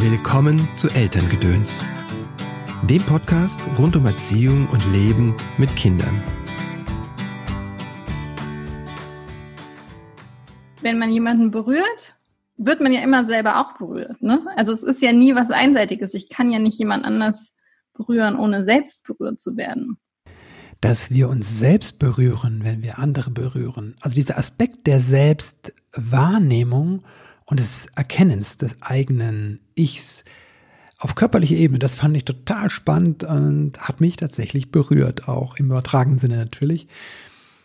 Willkommen zu Elterngedöns, dem Podcast rund um Erziehung und Leben mit Kindern. Wenn man jemanden berührt, wird man ja immer selber auch berührt. Ne? Also es ist ja nie was Einseitiges. Ich kann ja nicht jemand anders berühren, ohne selbst berührt zu werden. Dass wir uns selbst berühren, wenn wir andere berühren. Also dieser Aspekt der Selbstwahrnehmung und des Erkennens des eigenen Ichs auf körperlicher Ebene, das fand ich total spannend und hat mich tatsächlich berührt, auch im übertragenen Sinne natürlich.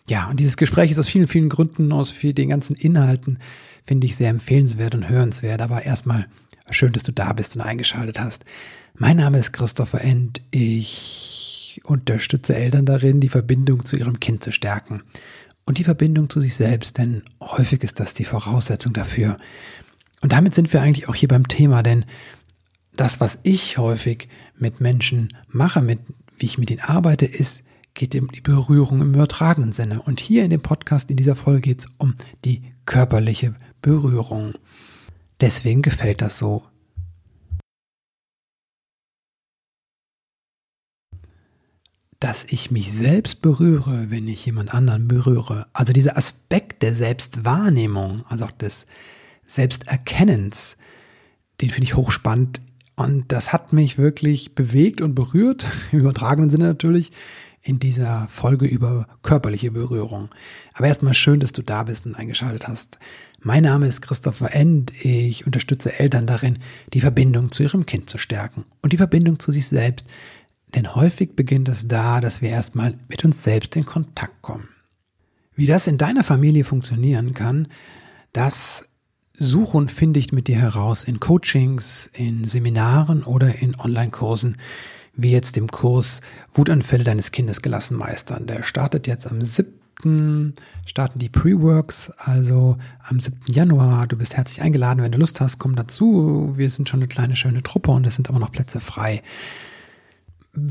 Ja, und dieses Gespräch ist aus vielen, vielen Gründen, aus den ganzen Inhalten, finde ich sehr empfehlenswert und hörenswert. Aber erstmal schön, dass du da bist und eingeschaltet hast. Mein Name ist Christopher End. Ich unterstütze Eltern darin, die Verbindung zu ihrem Kind zu stärken und die Verbindung zu sich selbst, denn häufig ist das die Voraussetzung dafür. Und damit sind wir eigentlich auch hier beim Thema, denn das, was ich häufig mit Menschen mache, mit wie ich mit ihnen arbeite, ist, geht um die Berührung im übertragenen Sinne. Und hier in dem Podcast, in dieser Folge geht es um die körperliche Berührung. Deswegen gefällt das so dass ich mich selbst berühre, wenn ich jemand anderen berühre. Also dieser Aspekt der Selbstwahrnehmung, also auch des Selbsterkennens, den finde ich hochspannend. Und das hat mich wirklich bewegt und berührt, im übertragenen Sinne natürlich, in dieser Folge über körperliche Berührung. Aber erstmal schön, dass du da bist und eingeschaltet hast. Mein Name ist Christopher End. Ich unterstütze Eltern darin, die Verbindung zu ihrem Kind zu stärken und die Verbindung zu sich selbst denn häufig beginnt es da, dass wir erstmal mit uns selbst in Kontakt kommen. Wie das in deiner Familie funktionieren kann, das suche und finde ich mit dir heraus in Coachings, in Seminaren oder in Online-Kursen, wie jetzt dem Kurs Wutanfälle deines Kindes gelassen meistern. Der startet jetzt am 7. starten die Pre-Works, also am 7. Januar. Du bist herzlich eingeladen, wenn du Lust hast, komm dazu. Wir sind schon eine kleine schöne Truppe und es sind aber noch Plätze frei.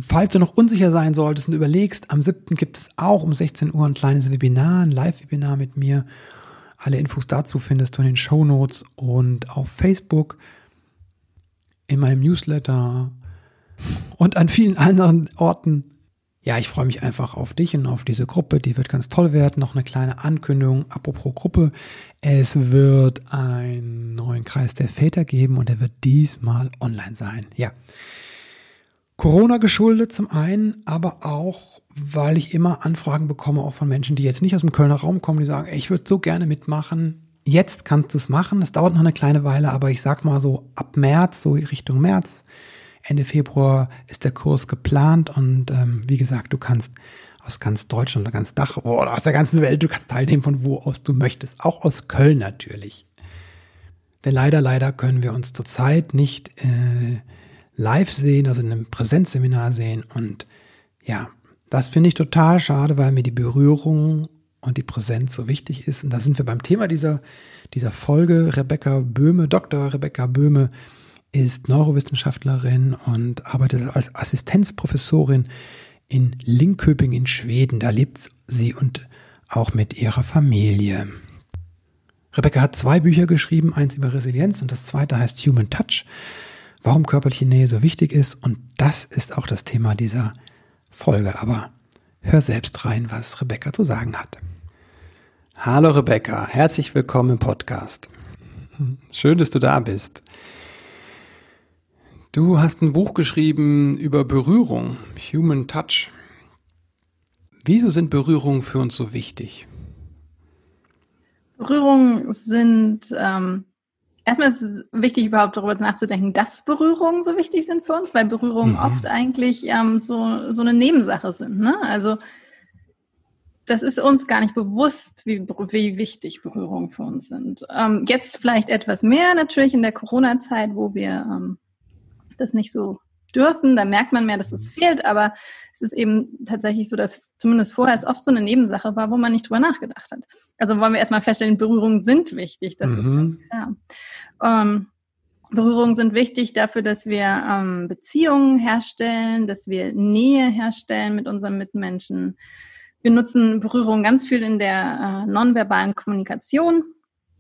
Falls du noch unsicher sein solltest und überlegst, am 7. gibt es auch um 16 Uhr ein kleines Webinar, ein Live-Webinar mit mir. Alle Infos dazu findest du in den Show Notes und auf Facebook, in meinem Newsletter und an vielen anderen Orten. Ja, ich freue mich einfach auf dich und auf diese Gruppe. Die wird ganz toll werden. Noch eine kleine Ankündigung. Apropos Gruppe. Es wird einen neuen Kreis der Väter geben und er wird diesmal online sein. Ja. Corona geschuldet zum einen, aber auch, weil ich immer Anfragen bekomme, auch von Menschen, die jetzt nicht aus dem Kölner Raum kommen, die sagen, ich würde so gerne mitmachen. Jetzt kannst du es machen. Das dauert noch eine kleine Weile, aber ich sag mal so ab März, so Richtung März, Ende Februar ist der Kurs geplant und ähm, wie gesagt, du kannst aus ganz Deutschland oder ganz Dach oder aus der ganzen Welt, du kannst teilnehmen von wo aus du möchtest, auch aus Köln natürlich. Denn leider, leider können wir uns zurzeit nicht äh, live sehen, also in einem Präsenzseminar sehen. Und ja, das finde ich total schade, weil mir die Berührung und die Präsenz so wichtig ist. Und da sind wir beim Thema dieser, dieser Folge. Rebecca Böhme, Dr. Rebecca Böhme ist Neurowissenschaftlerin und arbeitet als Assistenzprofessorin in Linköping in Schweden. Da lebt sie und auch mit ihrer Familie. Rebecca hat zwei Bücher geschrieben, eins über Resilienz und das zweite heißt Human Touch warum körperliche Nähe so wichtig ist. Und das ist auch das Thema dieser Folge. Aber hör selbst rein, was Rebecca zu sagen hat. Hallo Rebecca, herzlich willkommen im Podcast. Schön, dass du da bist. Du hast ein Buch geschrieben über Berührung, Human Touch. Wieso sind Berührungen für uns so wichtig? Berührungen sind ähm, Erstmal ist es wichtig, überhaupt darüber nachzudenken, dass Berührungen so wichtig sind für uns, weil Berührungen mhm. oft eigentlich ähm, so, so eine Nebensache sind. Ne? Also das ist uns gar nicht bewusst, wie, wie wichtig Berührungen für uns sind. Ähm, jetzt vielleicht etwas mehr natürlich in der Corona-Zeit, wo wir ähm, das nicht so dürfen, da merkt man mehr, dass es fehlt, aber es ist eben tatsächlich so, dass zumindest vorher es oft so eine Nebensache war, wo man nicht drüber nachgedacht hat. Also wollen wir erstmal feststellen, Berührungen sind wichtig, das mhm. ist ganz klar. Ähm, Berührungen sind wichtig dafür, dass wir ähm, Beziehungen herstellen, dass wir Nähe herstellen mit unseren Mitmenschen. Wir nutzen Berührungen ganz viel in der äh, nonverbalen Kommunikation.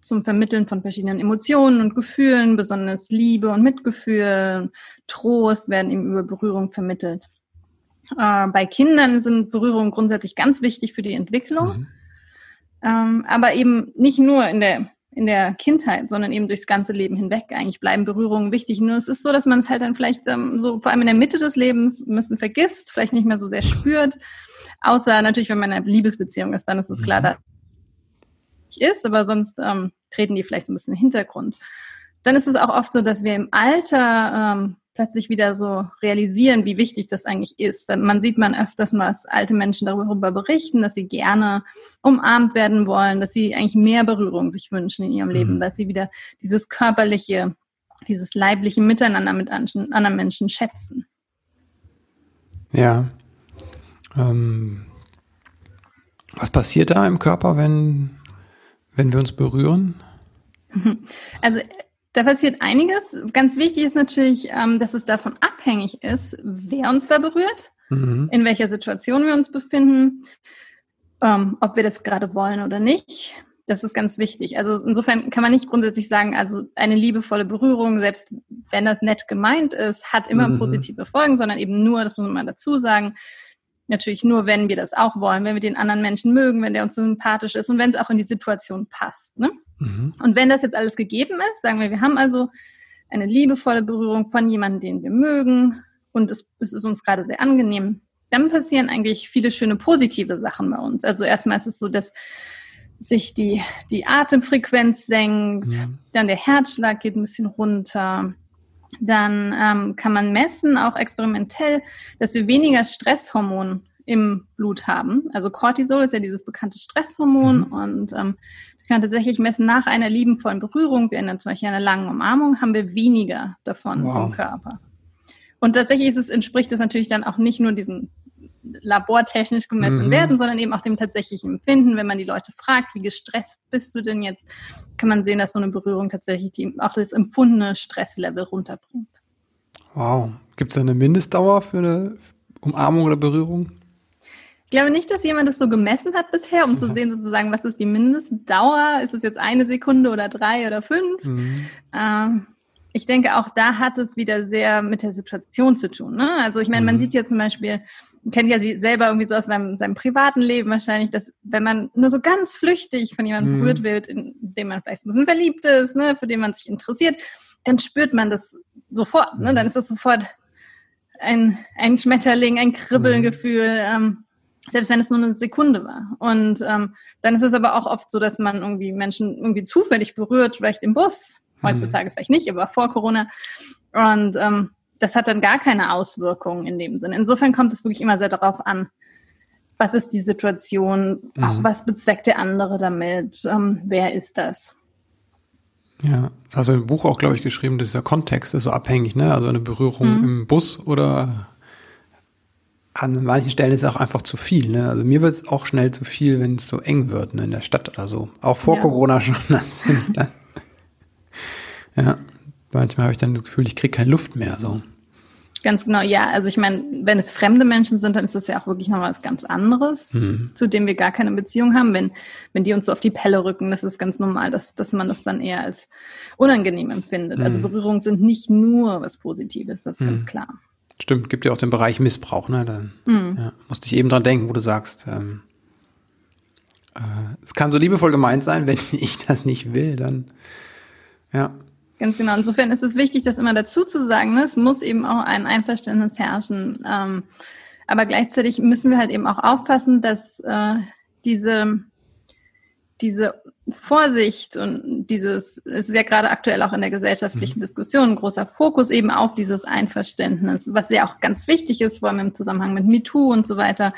Zum Vermitteln von verschiedenen Emotionen und Gefühlen, besonders Liebe und Mitgefühl, Trost werden eben über Berührung vermittelt. Äh, bei Kindern sind Berührungen grundsätzlich ganz wichtig für die Entwicklung, mhm. ähm, aber eben nicht nur in der in der Kindheit, sondern eben durchs ganze Leben hinweg. Eigentlich bleiben Berührungen wichtig. Nur es ist so, dass man es halt dann vielleicht ähm, so vor allem in der Mitte des Lebens ein bisschen vergisst, vielleicht nicht mehr so sehr spürt. Außer natürlich, wenn man in einer Liebesbeziehung ist, dann ist es klar, mhm. Dass ist, aber sonst ähm, treten die vielleicht so ein bisschen in den Hintergrund. Dann ist es auch oft so, dass wir im Alter ähm, plötzlich wieder so realisieren, wie wichtig das eigentlich ist. Man sieht man öfters mal, dass alte Menschen darüber berichten, dass sie gerne umarmt werden wollen, dass sie eigentlich mehr Berührung sich wünschen in ihrem mhm. Leben, dass sie wieder dieses körperliche, dieses leibliche Miteinander mit anderen Menschen schätzen. Ja. Ähm, was passiert da im Körper, wenn, wenn wir uns berühren? Also da passiert einiges. Ganz wichtig ist natürlich, ähm, dass es davon abhängig ist, wer uns da berührt, mhm. in welcher Situation wir uns befinden, ähm, ob wir das gerade wollen oder nicht. Das ist ganz wichtig. Also insofern kann man nicht grundsätzlich sagen, also eine liebevolle Berührung, selbst wenn das nett gemeint ist, hat immer mhm. positive Folgen, sondern eben nur, das muss man mal dazu sagen, natürlich nur, wenn wir das auch wollen, wenn wir den anderen Menschen mögen, wenn der uns sympathisch ist und wenn es auch in die Situation passt. Ne? Mhm. Und wenn das jetzt alles gegeben ist, sagen wir, wir haben also eine liebevolle Berührung von jemandem, den wir mögen und es, es ist uns gerade sehr angenehm, dann passieren eigentlich viele schöne positive Sachen bei uns. Also erstmal ist es so, dass sich die, die Atemfrequenz senkt, mhm. dann der Herzschlag geht ein bisschen runter. Dann ähm, kann man messen, auch experimentell, dass wir weniger Stresshormon im Blut haben. Also Cortisol ist ja dieses bekannte Stresshormon mhm. und ähm, ich kann tatsächlich messen, nach einer liebenvollen Berührung, wie in zum Beispiel einer langen Umarmung, haben wir weniger davon wow. im Körper. Und tatsächlich ist es, entspricht es natürlich dann auch nicht nur diesen labortechnisch gemessenen mhm. Werten, sondern eben auch dem tatsächlichen Empfinden. Wenn man die Leute fragt, wie gestresst bist du denn jetzt, kann man sehen, dass so eine Berührung tatsächlich die, auch das empfundene Stresslevel runterbringt. Wow. Gibt es eine Mindestdauer für eine Umarmung oder Berührung? Ich glaube nicht, dass jemand das so gemessen hat bisher, um mhm. zu sehen sozusagen, was ist die Mindestdauer? Ist es jetzt eine Sekunde oder drei oder fünf? Mhm. Ähm, ich denke, auch da hat es wieder sehr mit der Situation zu tun. Ne? Also ich meine, man mhm. sieht ja zum Beispiel, kennt ja sie selber irgendwie so aus seinem, seinem privaten Leben wahrscheinlich, dass wenn man nur so ganz flüchtig von jemandem mhm. berührt wird, in dem man vielleicht ein bisschen verliebt ist, ne, für den man sich interessiert, dann spürt man das sofort. Ne? Dann ist das sofort ein, ein Schmetterling, ein Kribbelgefühl. Ähm, selbst wenn es nur eine Sekunde war. Und ähm, dann ist es aber auch oft so, dass man irgendwie Menschen irgendwie zufällig berührt, vielleicht im Bus, mhm. heutzutage mhm. vielleicht nicht, aber vor Corona. Und ähm, das hat dann gar keine Auswirkungen in dem Sinne. Insofern kommt es wirklich immer sehr darauf an, was ist die Situation, mhm. auch was bezweckt der andere damit, ähm, wer ist das. Ja, das hast du im Buch auch, glaube ich, geschrieben, dieser Kontext ist so abhängig, ne? Also eine Berührung mhm. im Bus oder an manchen Stellen ist es auch einfach zu viel. Ne? Also mir wird es auch schnell zu viel, wenn es so eng wird ne? in der Stadt oder so. Auch vor ja. Corona schon. Das ich dann, ja, manchmal habe ich dann das Gefühl, ich kriege keine Luft mehr. So. Ganz genau, ja. Also ich meine, wenn es fremde Menschen sind, dann ist das ja auch wirklich noch was ganz anderes, mhm. zu dem wir gar keine Beziehung haben. Wenn, wenn die uns so auf die Pelle rücken, das ist ganz normal, dass, dass man das dann eher als unangenehm empfindet. Also mhm. Also Berührungen sind nicht nur was Positives, das ist mhm. ganz klar. Stimmt, gibt ja auch den Bereich Missbrauch, ne? Da mhm. ja, musste ich eben dran denken, wo du sagst, ähm, äh, es kann so liebevoll gemeint sein, wenn ich das nicht will, dann ja. Ganz genau. Insofern ist es wichtig, das immer dazu zu sagen. Ne? Es muss eben auch ein Einverständnis herrschen. Ähm, aber gleichzeitig müssen wir halt eben auch aufpassen, dass äh, diese diese Vorsicht und dieses, es ist ja gerade aktuell auch in der gesellschaftlichen mhm. Diskussion ein großer Fokus eben auf dieses Einverständnis, was ja auch ganz wichtig ist, vor allem im Zusammenhang mit MeToo und so weiter.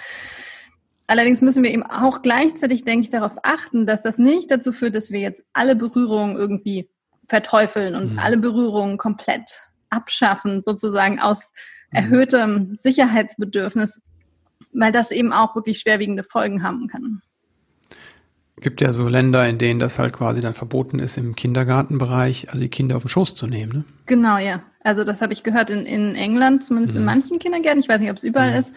Allerdings müssen wir eben auch gleichzeitig, denke ich, darauf achten, dass das nicht dazu führt, dass wir jetzt alle Berührungen irgendwie verteufeln und mhm. alle Berührungen komplett abschaffen, sozusagen aus mhm. erhöhtem Sicherheitsbedürfnis, weil das eben auch wirklich schwerwiegende Folgen haben kann gibt ja so Länder, in denen das halt quasi dann verboten ist, im Kindergartenbereich, also die Kinder auf den Schoß zu nehmen. Ne? Genau, ja. Also das habe ich gehört in, in England, zumindest mhm. in manchen Kindergärten, ich weiß nicht, ob es überall mhm. ist,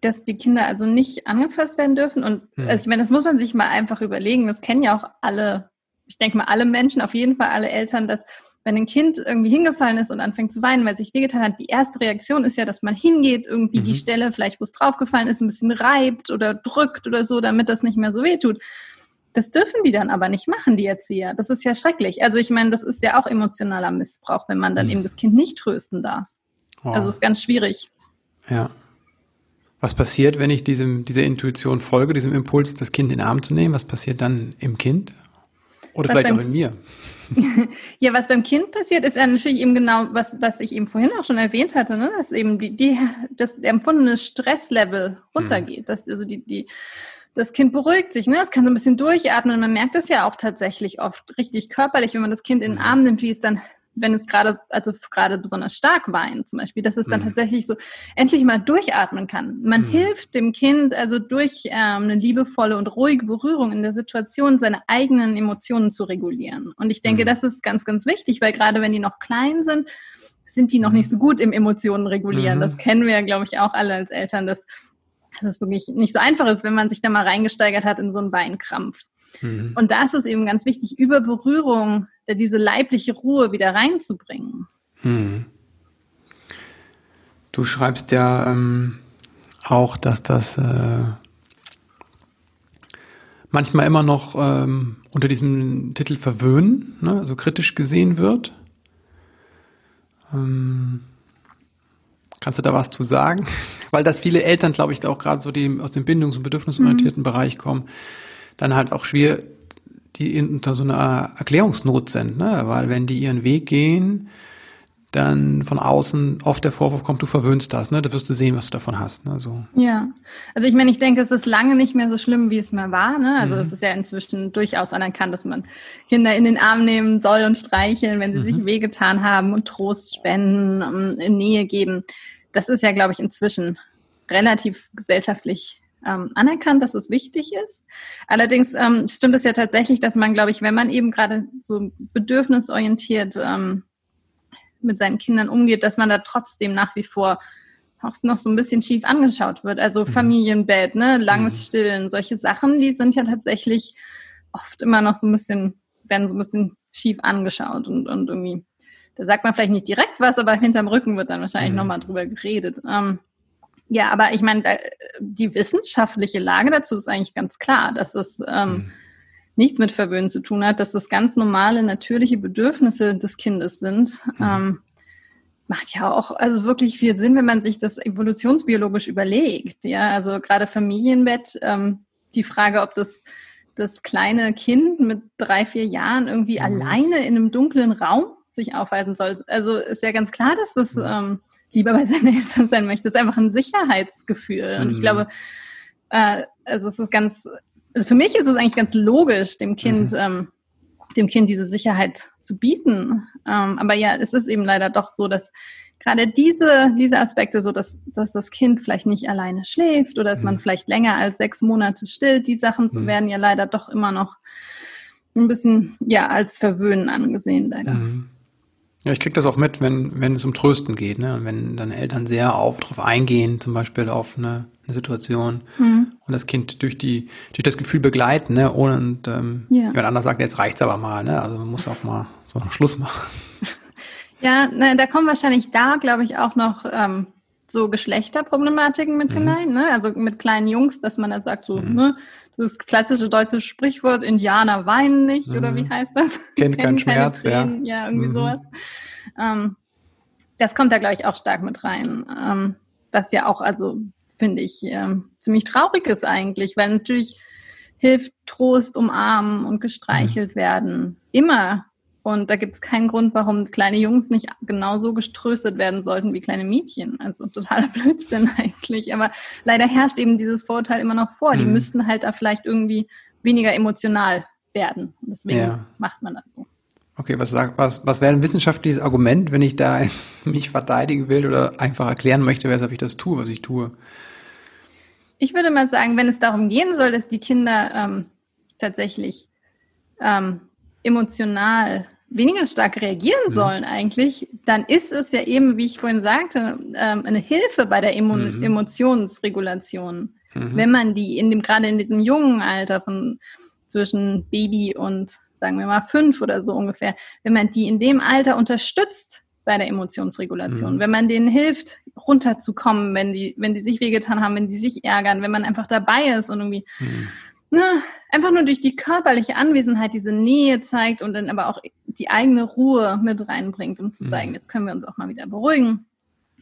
dass die Kinder also nicht angefasst werden dürfen. Und mhm. also ich meine, das muss man sich mal einfach überlegen. Das kennen ja auch alle ich denke mal alle Menschen, auf jeden Fall alle Eltern, dass wenn ein Kind irgendwie hingefallen ist und anfängt zu weinen, weil es sich wehgetan hat, die erste Reaktion ist ja, dass man hingeht, irgendwie mhm. die Stelle, vielleicht wo es draufgefallen ist, ein bisschen reibt oder drückt oder so, damit das nicht mehr so weh tut. Das dürfen die dann aber nicht machen, die Erzieher. Das ist ja schrecklich. Also ich meine, das ist ja auch emotionaler Missbrauch, wenn man dann mhm. eben das Kind nicht trösten darf. Oh. Also ist ganz schwierig. Ja. Was passiert, wenn ich diesem, dieser Intuition folge, diesem Impuls, das Kind in den Arm zu nehmen? Was passiert dann im Kind? Oder was vielleicht beim, auch in mir? ja, was beim Kind passiert, ist ja natürlich eben genau, was, was ich eben vorhin auch schon erwähnt hatte, ne? dass eben die, die, das empfundene Stresslevel runtergeht. Mhm. Dass also die, die, das Kind beruhigt sich, ne? Es kann so ein bisschen durchatmen. Man merkt das ja auch tatsächlich oft richtig körperlich, wenn man das Kind in den mhm. Arm nimmt, wie es dann wenn es gerade, also gerade besonders stark weint zum Beispiel, dass es dann mhm. tatsächlich so endlich mal durchatmen kann. Man mhm. hilft dem Kind also durch ähm, eine liebevolle und ruhige Berührung in der Situation, seine eigenen Emotionen zu regulieren. Und ich denke, mhm. das ist ganz, ganz wichtig, weil gerade wenn die noch klein sind, sind die noch nicht mhm. so gut im Emotionen regulieren. Das mhm. kennen wir ja, glaube ich, auch alle als Eltern, dass dass es wirklich nicht so einfach ist, wenn man sich da mal reingesteigert hat in so einen Beinkrampf. Mhm. Und da ist es eben ganz wichtig, über Berührung da diese leibliche Ruhe wieder reinzubringen. Mhm. Du schreibst ja ähm, auch, dass das äh, manchmal immer noch ähm, unter diesem Titel Verwöhnen, ne, also kritisch gesehen wird. Ähm, Kannst du da was zu sagen? Weil das viele Eltern, glaube ich, auch gerade so die aus dem bindungs- und bedürfnisorientierten mhm. Bereich kommen, dann halt auch schwer, die unter so einer Erklärungsnot sind, ne? Weil wenn die ihren Weg gehen, dann von außen oft der Vorwurf kommt, du verwöhnst das, ne? Da wirst du sehen, was du davon hast. Ne? So. Ja, also ich meine, ich denke, es ist lange nicht mehr so schlimm, wie es mal war. Ne? Also mhm. es ist ja inzwischen durchaus anerkannt, dass man Kinder in den Arm nehmen soll und streicheln, wenn sie mhm. sich wehgetan haben und Trost spenden, um, in Nähe geben. Das ist ja, glaube ich, inzwischen relativ gesellschaftlich ähm, anerkannt, dass es wichtig ist. Allerdings ähm, stimmt es ja tatsächlich, dass man, glaube ich, wenn man eben gerade so bedürfnisorientiert ähm, mit seinen Kindern umgeht, dass man da trotzdem nach wie vor oft noch so ein bisschen schief angeschaut wird. Also mhm. Familienbett, ne, langes mhm. Stillen, solche Sachen, die sind ja tatsächlich oft immer noch so ein bisschen, werden so ein bisschen schief angeschaut und, und irgendwie, da sagt man vielleicht nicht direkt was, aber hinterm Rücken wird dann wahrscheinlich mhm. nochmal drüber geredet. Ähm, ja, aber ich meine, die wissenschaftliche Lage dazu ist eigentlich ganz klar, dass es ähm, mhm nichts mit Verwöhnen zu tun hat, dass das ganz normale, natürliche Bedürfnisse des Kindes sind. Mhm. Ähm, macht ja auch also wirklich viel Sinn, wenn man sich das evolutionsbiologisch überlegt. Ja, also gerade Familienbett, ähm, die Frage, ob das das kleine Kind mit drei, vier Jahren irgendwie mhm. alleine in einem dunklen Raum sich aufhalten soll. Also ist ja ganz klar, dass das ähm, lieber bei seinen Eltern sein möchte. Das ist einfach ein Sicherheitsgefühl. Und mhm. ich glaube, äh, also es ist ganz also für mich ist es eigentlich ganz logisch, dem Kind, mhm. ähm, dem Kind diese Sicherheit zu bieten. Ähm, aber ja, es ist eben leider doch so, dass gerade diese, diese Aspekte, so dass, dass das Kind vielleicht nicht alleine schläft oder dass mhm. man vielleicht länger als sechs Monate stillt, die Sachen mhm. werden ja leider doch immer noch ein bisschen ja als Verwöhnen angesehen leider. Mhm. Ja, ich kriege das auch mit, wenn, wenn es um Trösten geht, ne? Und wenn dann Eltern sehr auf drauf eingehen, zum Beispiel auf eine, eine Situation mhm. und das Kind durch die, durch das Gefühl begleiten, ne? Ohne und ähm, ja. jemand anders sagt, jetzt reicht's aber mal, ne? Also man muss auch mal so Schluss machen. Ja, ne, da kommen wahrscheinlich da, glaube ich, auch noch ähm, so Geschlechterproblematiken mit mhm. hinein, ne? Also mit kleinen Jungs, dass man dann sagt, so, mhm. ne, das klassische deutsche Sprichwort, Indianer weinen nicht, mhm. oder wie mhm. heißt das? Kennt keinen Schmerz, ja. Ja, irgendwie mhm. sowas. Ähm, das kommt da, glaube ich, auch stark mit rein. Ähm, was ja auch, also, finde ich, ähm, ziemlich traurig ist eigentlich, weil natürlich hilft Trost, umarmen und gestreichelt mhm. werden immer und da gibt es keinen Grund, warum kleine Jungs nicht genauso geströstet werden sollten wie kleine Mädchen. Also totaler Blödsinn eigentlich. Aber leider herrscht eben dieses Vorurteil immer noch vor. Die mhm. müssten halt da vielleicht irgendwie weniger emotional werden. Deswegen ja. macht man das so. Okay, was, sagt, was, was wäre ein wissenschaftliches Argument, wenn ich da mich verteidigen will oder einfach erklären möchte, weshalb ich das tue, was ich tue? Ich würde mal sagen, wenn es darum gehen soll, dass die Kinder ähm, tatsächlich ähm, emotional weniger stark reagieren mhm. sollen eigentlich, dann ist es ja eben, wie ich vorhin sagte, ähm, eine Hilfe bei der Emo mhm. Emotionsregulation. Mhm. Wenn man die in dem, gerade in diesem jungen Alter von zwischen Baby und sagen wir mal fünf oder so ungefähr, wenn man die in dem Alter unterstützt bei der Emotionsregulation, mhm. wenn man denen hilft, runterzukommen, wenn die, wenn die sich wehgetan haben, wenn die sich ärgern, wenn man einfach dabei ist und irgendwie mhm. na, ne, einfach nur durch die körperliche Anwesenheit diese Nähe zeigt und dann aber auch die eigene Ruhe mit reinbringt, um zu mhm. sagen, jetzt können wir uns auch mal wieder beruhigen.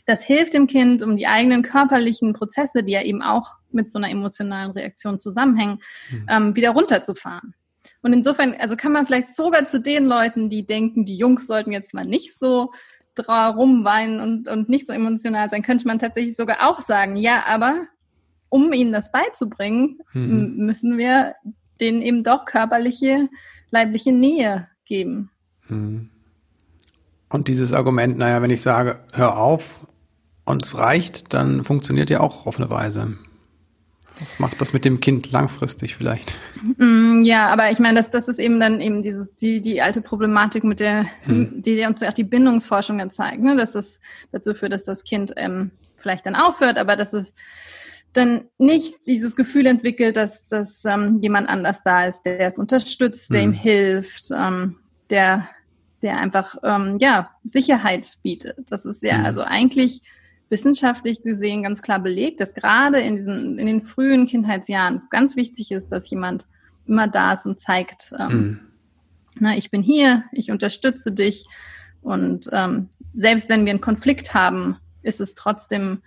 Das hilft dem Kind, um die eigenen körperlichen Prozesse, die ja eben auch mit so einer emotionalen Reaktion zusammenhängen, mhm. ähm, wieder runterzufahren. Und insofern, also kann man vielleicht sogar zu den Leuten, die denken, die Jungs sollten jetzt mal nicht so rumweinen und, und nicht so emotional sein, könnte man tatsächlich sogar auch sagen, ja, aber um ihnen das beizubringen, mhm. müssen wir denen eben doch körperliche, leibliche Nähe geben. Mhm. Und dieses Argument, naja, wenn ich sage, hör auf und es reicht, dann funktioniert ja auch auf eine Weise. Was macht das mit dem Kind langfristig vielleicht? Mm, ja, aber ich meine, das, das ist eben dann eben dieses, die, die alte Problematik mit der, hm. die uns auch die Bindungsforschung dann zeigt, ne? dass das dazu führt, dass das Kind ähm, vielleicht dann aufhört, aber dass es dann nicht dieses Gefühl entwickelt, dass, dass ähm, jemand anders da ist, der es unterstützt, der hm. ihm hilft, ähm, der, der einfach ähm, ja Sicherheit bietet. Das ist ja hm. also eigentlich wissenschaftlich gesehen ganz klar belegt, dass gerade in diesen, in den frühen Kindheitsjahren ganz wichtig ist, dass jemand immer da ist und zeigt, ähm, mhm. na, ich bin hier, ich unterstütze dich. Und ähm, selbst wenn wir einen Konflikt haben, ist es trotzdem,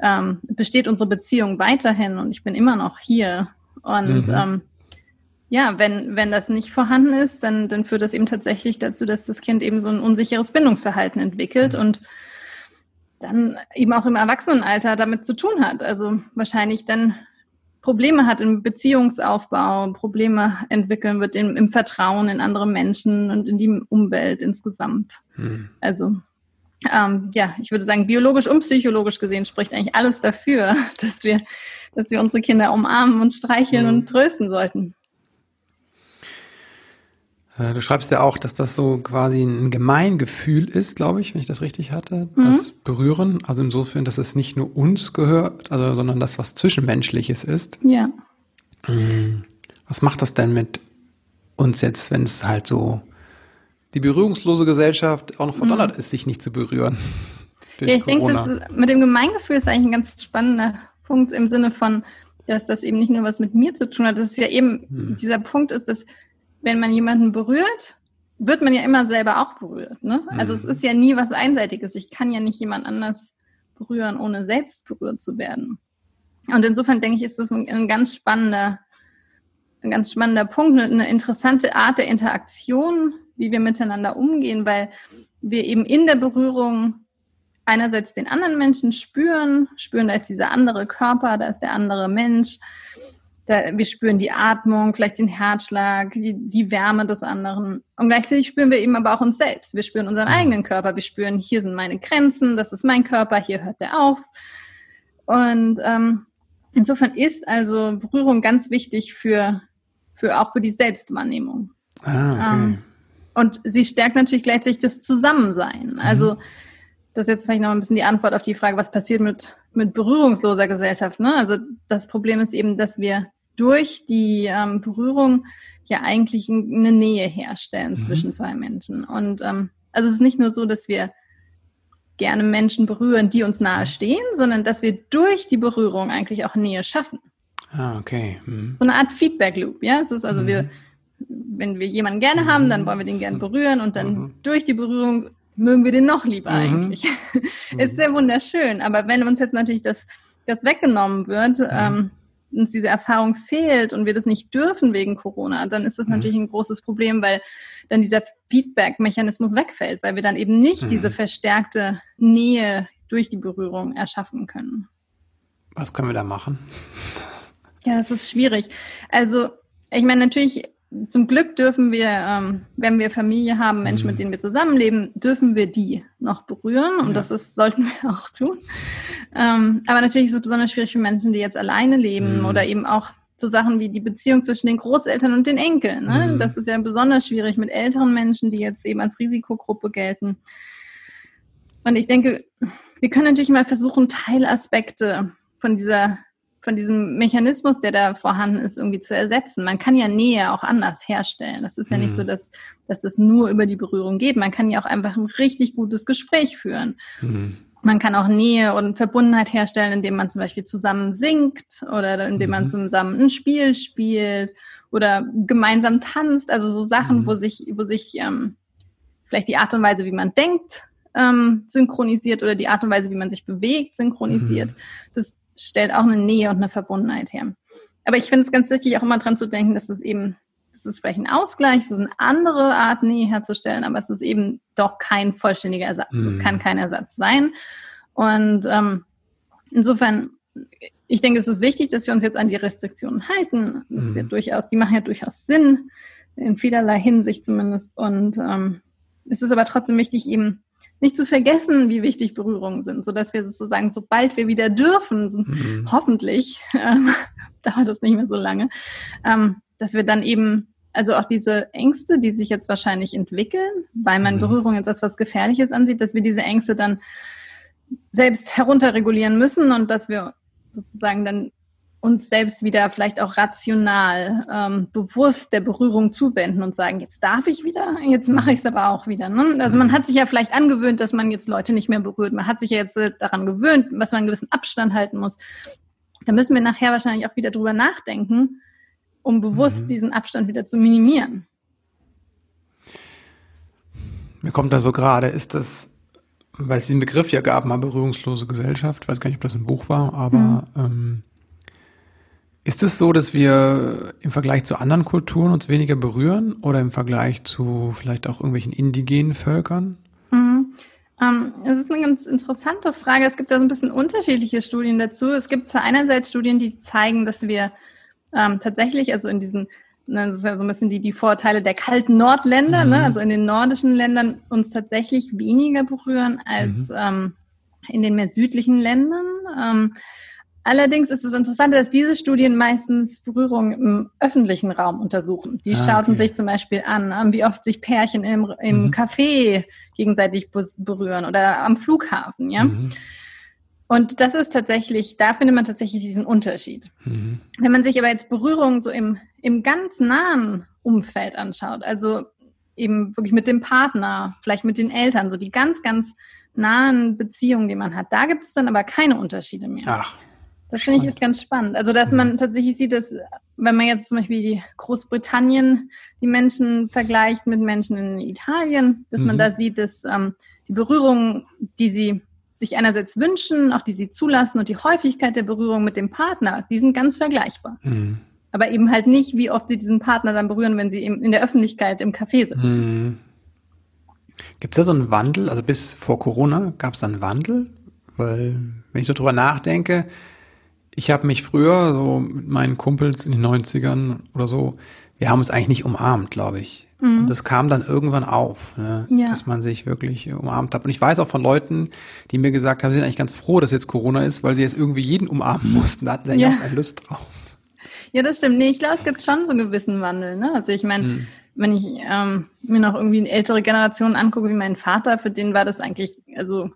ähm, besteht unsere Beziehung weiterhin und ich bin immer noch hier. Und mhm. ähm, ja, wenn, wenn das nicht vorhanden ist, dann, dann führt das eben tatsächlich dazu, dass das Kind eben so ein unsicheres Bindungsverhalten entwickelt mhm. und dann eben auch im Erwachsenenalter damit zu tun hat. Also wahrscheinlich dann Probleme hat im Beziehungsaufbau, Probleme entwickeln wird im, im Vertrauen in andere Menschen und in die Umwelt insgesamt. Hm. Also ähm, ja, ich würde sagen, biologisch und psychologisch gesehen spricht eigentlich alles dafür, dass wir, dass wir unsere Kinder umarmen und streicheln hm. und trösten sollten. Äh, du schreibst ja auch, dass das so quasi ein Gemeingefühl ist, glaube ich, wenn ich das richtig hatte. Mhm. Das Berühren, also insofern, dass es nicht nur uns gehört, also, sondern das, was Zwischenmenschliches ist. Ja. Mhm. Was macht das denn mit uns jetzt, wenn es halt so die berührungslose Gesellschaft auch noch verdonnert mhm. ist, sich nicht zu berühren? ja, ich denke, das mit dem Gemeingefühl ist eigentlich ein ganz spannender Punkt im Sinne von, dass das eben nicht nur was mit mir zu tun hat. Das ist ja eben, hm. dieser Punkt ist, dass wenn man jemanden berührt, wird man ja immer selber auch berührt. Ne? Also mhm. es ist ja nie was Einseitiges. Ich kann ja nicht jemand anders berühren, ohne selbst berührt zu werden. Und insofern denke ich, ist das ein, ein ganz spannender, ein ganz spannender Punkt, eine interessante Art der Interaktion, wie wir miteinander umgehen, weil wir eben in der Berührung einerseits den anderen Menschen spüren, spüren, da ist dieser andere Körper, da ist der andere Mensch da, wir spüren die Atmung, vielleicht den Herzschlag, die, die Wärme des anderen. Und gleichzeitig spüren wir eben aber auch uns selbst. Wir spüren unseren mhm. eigenen Körper. Wir spüren, hier sind meine Grenzen, das ist mein Körper, hier hört der auf. Und ähm, insofern ist also Berührung ganz wichtig für, für auch für die Selbstwahrnehmung. Ah, okay. Ähm, und sie stärkt natürlich gleichzeitig das Zusammensein. Also mhm. das ist jetzt vielleicht noch ein bisschen die Antwort auf die Frage, was passiert mit, mit berührungsloser Gesellschaft. Ne? Also das Problem ist eben, dass wir durch die ähm, Berührung ja eigentlich eine Nähe herstellen mhm. zwischen zwei Menschen. Und ähm, also es ist nicht nur so, dass wir gerne Menschen berühren, die uns nahe stehen, sondern dass wir durch die Berührung eigentlich auch Nähe schaffen. Ah, okay. Mhm. So eine Art Feedback Loop, ja. Es ist also mhm. wir, wenn wir jemanden gerne mhm. haben, dann wollen wir den gerne berühren und dann mhm. durch die Berührung mögen wir den noch lieber mhm. eigentlich. ist sehr wunderschön. Aber wenn uns jetzt natürlich das, das weggenommen wird, ähm, uns diese Erfahrung fehlt und wir das nicht dürfen wegen Corona, dann ist das mhm. natürlich ein großes Problem, weil dann dieser Feedback-Mechanismus wegfällt, weil wir dann eben nicht mhm. diese verstärkte Nähe durch die Berührung erschaffen können. Was können wir da machen? Ja, das ist schwierig. Also, ich meine, natürlich zum Glück dürfen wir, ähm, wenn wir Familie haben, Menschen, mhm. mit denen wir zusammenleben, dürfen wir die noch berühren und ja. das ist, sollten wir auch tun. Ähm, aber natürlich ist es besonders schwierig für Menschen, die jetzt alleine leben mhm. oder eben auch so Sachen wie die Beziehung zwischen den Großeltern und den Enkeln. Ne? Mhm. Das ist ja besonders schwierig mit älteren Menschen, die jetzt eben als Risikogruppe gelten. Und ich denke, wir können natürlich mal versuchen, Teilaspekte von dieser von diesem Mechanismus, der da vorhanden ist, irgendwie zu ersetzen. Man kann ja Nähe auch anders herstellen. Das ist ja nicht so, mhm. dass, dass das nur über die Berührung geht. Man kann ja auch einfach ein richtig gutes Gespräch führen. Mhm. Man kann auch Nähe und Verbundenheit herstellen, indem man zum Beispiel zusammen singt oder indem man mhm. zusammen ein Spiel spielt oder gemeinsam tanzt. Also so Sachen, mhm. wo sich, wo sich ähm, vielleicht die Art und Weise, wie man denkt, ähm, synchronisiert oder die Art und Weise, wie man sich bewegt, synchronisiert. Mhm. Das stellt auch eine Nähe und eine Verbundenheit her. Aber ich finde es ganz wichtig, auch immer dran zu denken, dass es eben, das ist vielleicht ein Ausgleich, es ist eine andere Art, Nähe herzustellen, aber es ist eben doch kein vollständiger Ersatz. Mhm. Es kann kein Ersatz sein. Und ähm, insofern, ich denke, es ist wichtig, dass wir uns jetzt an die Restriktionen halten. Das mhm. ist ja mhm. durchaus, die machen ja durchaus Sinn, in vielerlei Hinsicht zumindest. Und ähm, es ist aber trotzdem wichtig, eben nicht zu vergessen, wie wichtig Berührungen sind, sodass wir sozusagen, sobald wir wieder dürfen, mhm. hoffentlich, ähm, dauert das nicht mehr so lange, ähm, dass wir dann eben, also auch diese Ängste, die sich jetzt wahrscheinlich entwickeln, weil man mhm. Berührung jetzt als was Gefährliches ansieht, dass wir diese Ängste dann selbst herunterregulieren müssen und dass wir sozusagen dann uns selbst wieder vielleicht auch rational ähm, bewusst der Berührung zuwenden und sagen, jetzt darf ich wieder, jetzt mache ich es aber auch wieder. Ne? Also man hat sich ja vielleicht angewöhnt, dass man jetzt Leute nicht mehr berührt. Man hat sich ja jetzt äh, daran gewöhnt, dass man einen gewissen Abstand halten muss. Da müssen wir nachher wahrscheinlich auch wieder drüber nachdenken, um bewusst mhm. diesen Abstand wieder zu minimieren. Mir kommt da so gerade, ist das, weil es diesen Begriff ja gab, mal berührungslose Gesellschaft, ich weiß gar nicht, ob das ein Buch war, aber mhm. ähm, ist es so, dass wir im Vergleich zu anderen Kulturen uns weniger berühren oder im Vergleich zu vielleicht auch irgendwelchen indigenen Völkern? Mhm. Ähm, das ist eine ganz interessante Frage. Es gibt da so ein bisschen unterschiedliche Studien dazu. Es gibt zwar einerseits Studien, die zeigen, dass wir ähm, tatsächlich, also in diesen, ne, das ist ja so ein bisschen die, die Vorteile der kalten Nordländer, ne, mhm. ne, also in den nordischen Ländern uns tatsächlich weniger berühren als mhm. ähm, in den mehr südlichen Ländern. Ähm, Allerdings ist es interessant, dass diese Studien meistens Berührung im öffentlichen Raum untersuchen. Die ah, schauten okay. sich zum Beispiel an, wie oft sich Pärchen im, im mhm. Café gegenseitig berühren oder am Flughafen, ja. Mhm. Und das ist tatsächlich, da findet man tatsächlich diesen Unterschied. Mhm. Wenn man sich aber jetzt Berührung so im, im ganz nahen Umfeld anschaut, also eben wirklich mit dem Partner, vielleicht mit den Eltern, so die ganz, ganz nahen Beziehungen, die man hat, da gibt es dann aber keine Unterschiede mehr. Ach. Das finde ich ist ganz spannend. Also, dass man tatsächlich sieht, dass, wenn man jetzt zum Beispiel Großbritannien die Menschen vergleicht mit Menschen in Italien, dass mhm. man da sieht, dass ähm, die Berührung, die sie sich einerseits wünschen, auch die sie zulassen und die Häufigkeit der Berührung mit dem Partner, die sind ganz vergleichbar. Mhm. Aber eben halt nicht, wie oft sie diesen Partner dann berühren, wenn sie eben in der Öffentlichkeit im Café sind. Mhm. Gibt es da so einen Wandel? Also bis vor Corona gab es da einen Wandel? Weil, wenn ich so drüber nachdenke, ich habe mich früher so mit meinen Kumpels in den 90ern oder so, wir haben uns eigentlich nicht umarmt, glaube ich. Mhm. Und das kam dann irgendwann auf, ne? ja. dass man sich wirklich umarmt hat. Und ich weiß auch von Leuten, die mir gesagt haben, sie sind eigentlich ganz froh, dass jetzt Corona ist, weil sie jetzt irgendwie jeden umarmen mussten. Da hatten sie ja. auch keine Lust drauf. Ja, das stimmt. Nee, ich glaube, es gibt schon so einen gewissen Wandel. Ne? Also ich meine, mhm. wenn ich ähm, mir noch irgendwie eine ältere Generation angucke, wie mein Vater, für den war das eigentlich, also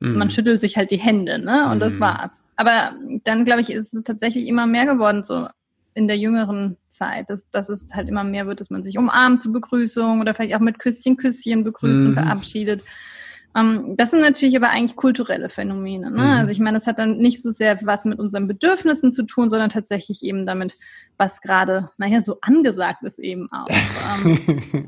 mhm. man schüttelt sich halt die Hände, ne? Und das mhm. war's. Aber dann, glaube ich, ist es tatsächlich immer mehr geworden, so in der jüngeren Zeit, dass, dass es halt immer mehr wird, dass man sich umarmt zur Begrüßung oder vielleicht auch mit Küsschen, Küsschen begrüßt mhm. und verabschiedet. Ähm, das sind natürlich aber eigentlich kulturelle Phänomene. Ne? Mhm. Also ich meine, das hat dann nicht so sehr was mit unseren Bedürfnissen zu tun, sondern tatsächlich eben damit, was gerade, naja, so angesagt ist eben auch. ähm,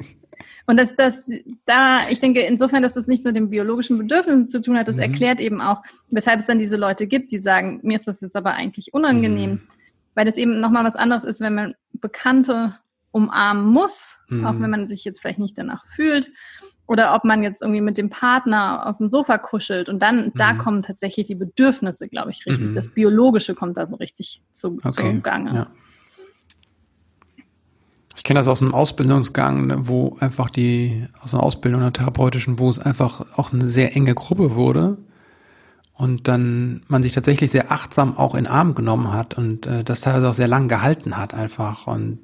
Und das, das, da, ich denke insofern, dass das nicht so mit den biologischen Bedürfnissen zu tun hat, das mhm. erklärt eben auch, weshalb es dann diese Leute gibt, die sagen, mir ist das jetzt aber eigentlich unangenehm, mhm. weil das eben nochmal was anderes ist, wenn man Bekannte umarmen muss, mhm. auch wenn man sich jetzt vielleicht nicht danach fühlt, oder ob man jetzt irgendwie mit dem Partner auf dem Sofa kuschelt und dann, da mhm. kommen tatsächlich die Bedürfnisse, glaube ich, richtig. Mhm. Das Biologische kommt da so richtig zu, okay. zum Gange. Ja. Ich kenne das aus einem Ausbildungsgang, ne, wo einfach die, aus einer Ausbildung einer therapeutischen, wo es einfach auch eine sehr enge Gruppe wurde und dann man sich tatsächlich sehr achtsam auch in Arm genommen hat und äh, das teilweise auch sehr lang gehalten hat einfach und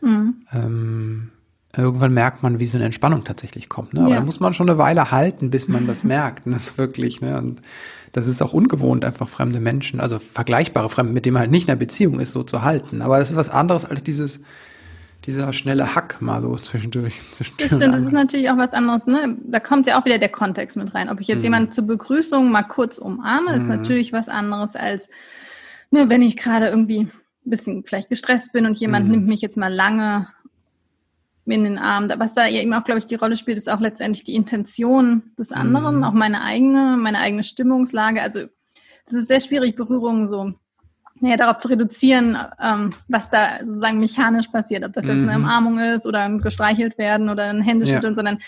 mhm. ähm, irgendwann merkt man, wie so eine Entspannung tatsächlich kommt. Ne? Aber ja. da muss man schon eine Weile halten, bis man das merkt. Ne? Das ist wirklich, ne? Und das ist auch ungewohnt, einfach fremde Menschen, also vergleichbare Fremde, mit denen man halt nicht in einer Beziehung ist, so zu halten. Aber das ist was anderes als dieses, dieser schnelle Hack mal so zwischendurch. zwischendurch das stimmt, das ist natürlich auch was anderes. Ne? Da kommt ja auch wieder der Kontext mit rein. Ob ich jetzt mhm. jemanden zur Begrüßung mal kurz umarme, ist mhm. natürlich was anderes als, ne, wenn ich gerade irgendwie ein bisschen vielleicht gestresst bin und jemand mhm. nimmt mich jetzt mal lange in den Arm. Was da eben auch, glaube ich, die Rolle spielt, ist auch letztendlich die Intention des anderen, mhm. auch meine eigene, meine eigene Stimmungslage. Also es ist sehr schwierig, Berührungen so ja, darauf zu reduzieren, ähm, was da sozusagen mechanisch passiert, ob das jetzt eine mhm. Umarmung ist oder ein gestreichelt werden oder ein Händeschütteln, ja. sondern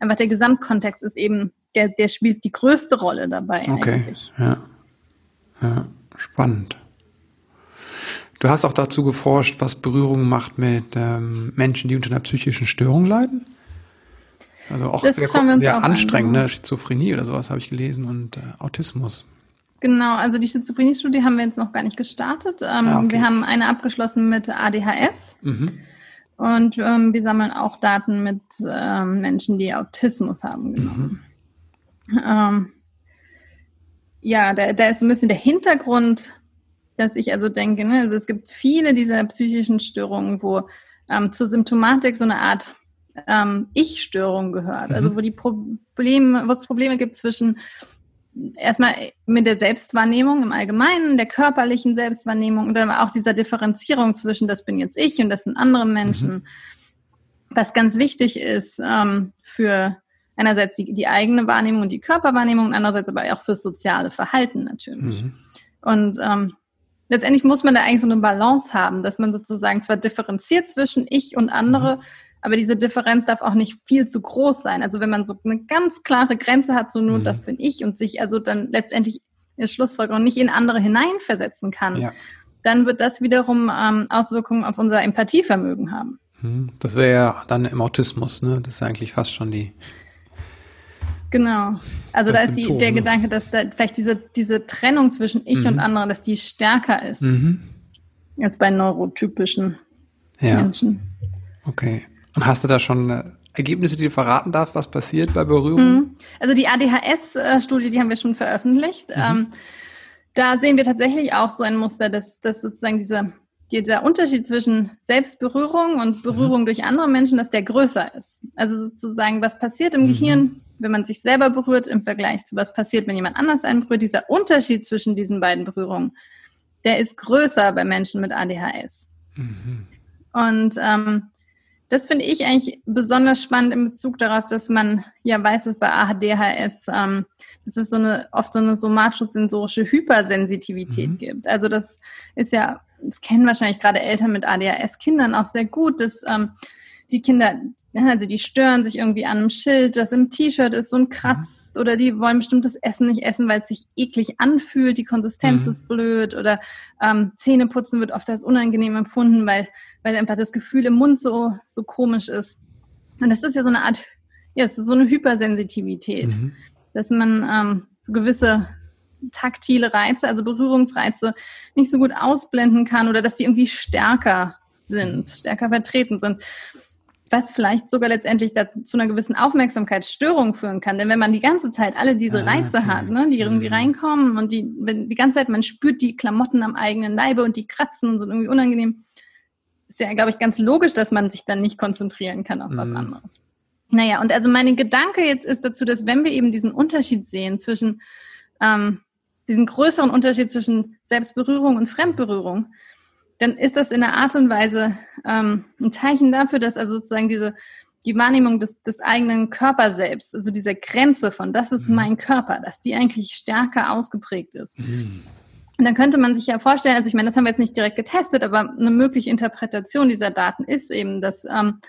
einfach der Gesamtkontext ist eben, der, der spielt die größte Rolle dabei okay. eigentlich. Ja. ja, spannend. Du hast auch dazu geforscht, was Berührung macht mit ähm, Menschen, die unter einer psychischen Störung leiden. Also auch das sehr, sehr anstrengend, ne? Schizophrenie oder sowas habe ich gelesen und äh, Autismus. Genau, also die Schizophrenie-Studie haben wir jetzt noch gar nicht gestartet. Ähm, ah, okay. Wir haben eine abgeschlossen mit ADHS. Mhm. Und ähm, wir sammeln auch Daten mit ähm, Menschen, die Autismus haben genommen. Mhm. Ähm, ja, da, da ist ein bisschen der Hintergrund, dass ich also denke, ne, also es gibt viele dieser psychischen Störungen, wo ähm, zur Symptomatik so eine Art ähm, Ich-Störung gehört. Also mhm. Also wo die Probleme, wo es Probleme gibt zwischen erstmal mit der Selbstwahrnehmung im Allgemeinen, der körperlichen Selbstwahrnehmung und dann auch dieser Differenzierung zwischen das bin jetzt ich und das sind andere Menschen, mhm. was ganz wichtig ist ähm, für einerseits die, die, eigene Wahrnehmung und die Körperwahrnehmung und andererseits aber auch fürs soziale Verhalten natürlich. Mhm. Und ähm, letztendlich muss man da eigentlich so eine Balance haben, dass man sozusagen zwar differenziert zwischen ich und andere, mhm. Aber diese Differenz darf auch nicht viel zu groß sein. Also wenn man so eine ganz klare Grenze hat, so nur mhm. das bin ich und sich also dann letztendlich in Schlussfolgerung nicht in andere hineinversetzen kann, ja. dann wird das wiederum ähm, Auswirkungen auf unser Empathievermögen haben. Mhm. Das wäre ja dann im Autismus, ne? Das ist ja eigentlich fast schon die. Genau. Also da ist die, der ne? Gedanke, dass da vielleicht diese, diese Trennung zwischen ich mhm. und anderen, dass die stärker ist mhm. als bei neurotypischen ja. Menschen. Okay. Und hast du da schon äh, Ergebnisse, die du verraten darf, was passiert bei Berührung? Mhm. Also die ADHS-Studie, die haben wir schon veröffentlicht. Mhm. Ähm, da sehen wir tatsächlich auch so ein Muster, dass, dass sozusagen dieser, dieser Unterschied zwischen Selbstberührung und Berührung mhm. durch andere Menschen, dass der größer ist. Also sozusagen, was passiert im mhm. Gehirn, wenn man sich selber berührt im Vergleich zu was passiert, wenn jemand anders einen berührt. Dieser Unterschied zwischen diesen beiden Berührungen, der ist größer bei Menschen mit ADHS. Mhm. Und ähm, das finde ich eigentlich besonders spannend in Bezug darauf, dass man ja weiß, dass bei ADHS ähm, dass es so eine oft so eine somatisch-sensorische Hypersensitivität mhm. gibt. Also das ist ja, das kennen wahrscheinlich gerade Eltern mit ADHS-Kindern auch sehr gut, dass ähm, die Kinder, also die stören sich irgendwie an einem Schild, das im T-Shirt ist und kratzt mhm. oder die wollen bestimmtes Essen nicht essen, weil es sich eklig anfühlt, die Konsistenz mhm. ist blöd oder ähm, Zähneputzen wird oft als unangenehm empfunden, weil, weil einfach das Gefühl im Mund so, so komisch ist. Und das ist ja so eine Art, ja, es ist so eine Hypersensitivität, mhm. dass man ähm, so gewisse taktile Reize, also Berührungsreize nicht so gut ausblenden kann oder dass die irgendwie stärker sind, mhm. stärker vertreten sind was vielleicht sogar letztendlich zu einer gewissen Aufmerksamkeitsstörung führen kann. Denn wenn man die ganze Zeit alle diese ah, Reize okay. hat, ne, die irgendwie mhm. reinkommen und die, wenn die ganze Zeit man spürt die Klamotten am eigenen Leibe und die kratzen und sind irgendwie unangenehm, ist ja, glaube ich, ganz logisch, dass man sich dann nicht konzentrieren kann auf was mhm. anderes. Naja, und also mein Gedanke jetzt ist dazu, dass wenn wir eben diesen Unterschied sehen zwischen ähm, diesen größeren Unterschied zwischen Selbstberührung und Fremdberührung, dann ist das in einer Art und Weise ähm, ein Zeichen dafür, dass also sozusagen diese die Wahrnehmung des, des eigenen Körpers selbst, also diese Grenze von das ist mhm. mein Körper, dass die eigentlich stärker ausgeprägt ist. Mhm. Und dann könnte man sich ja vorstellen, also ich meine, das haben wir jetzt nicht direkt getestet, aber eine mögliche Interpretation dieser Daten ist eben, dass ähm,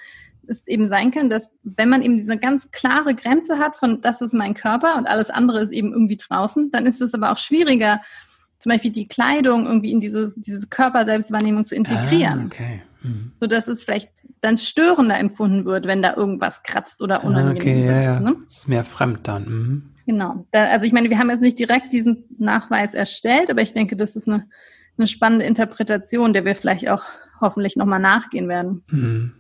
es eben sein kann, dass wenn man eben diese ganz klare Grenze hat von das ist mein Körper und alles andere ist eben irgendwie draußen, dann ist es aber auch schwieriger, zum Beispiel die Kleidung irgendwie in diese, diese Körperselbstwahrnehmung zu integrieren. Ah, okay. Mhm. So dass es vielleicht dann störender empfunden wird, wenn da irgendwas kratzt oder ah, unangenehm okay, ist. Ja, ja. Ne? Ist mehr fremd dann. Mhm. Genau. Da, also ich meine, wir haben jetzt nicht direkt diesen Nachweis erstellt, aber ich denke, das ist eine, eine spannende Interpretation, der wir vielleicht auch hoffentlich nochmal nachgehen werden. Mhm.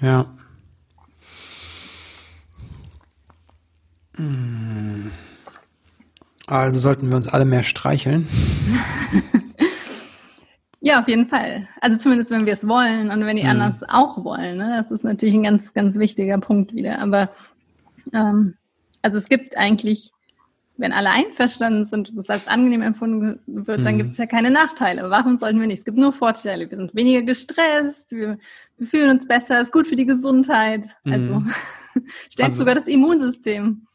Ja. Hm. Also sollten wir uns alle mehr streicheln. ja, auf jeden Fall. Also zumindest, wenn wir es wollen und wenn die mhm. anderen auch wollen. Ne? Das ist natürlich ein ganz, ganz wichtiger Punkt wieder. Aber ähm, also es gibt eigentlich, wenn alle einverstanden sind und es als angenehm empfunden wird, mhm. dann gibt es ja keine Nachteile. Warum sollten wir nicht? Es gibt nur Vorteile. Wir sind weniger gestresst, wir, wir fühlen uns besser, ist gut für die Gesundheit. Also mhm. stärkt also, sogar das Immunsystem.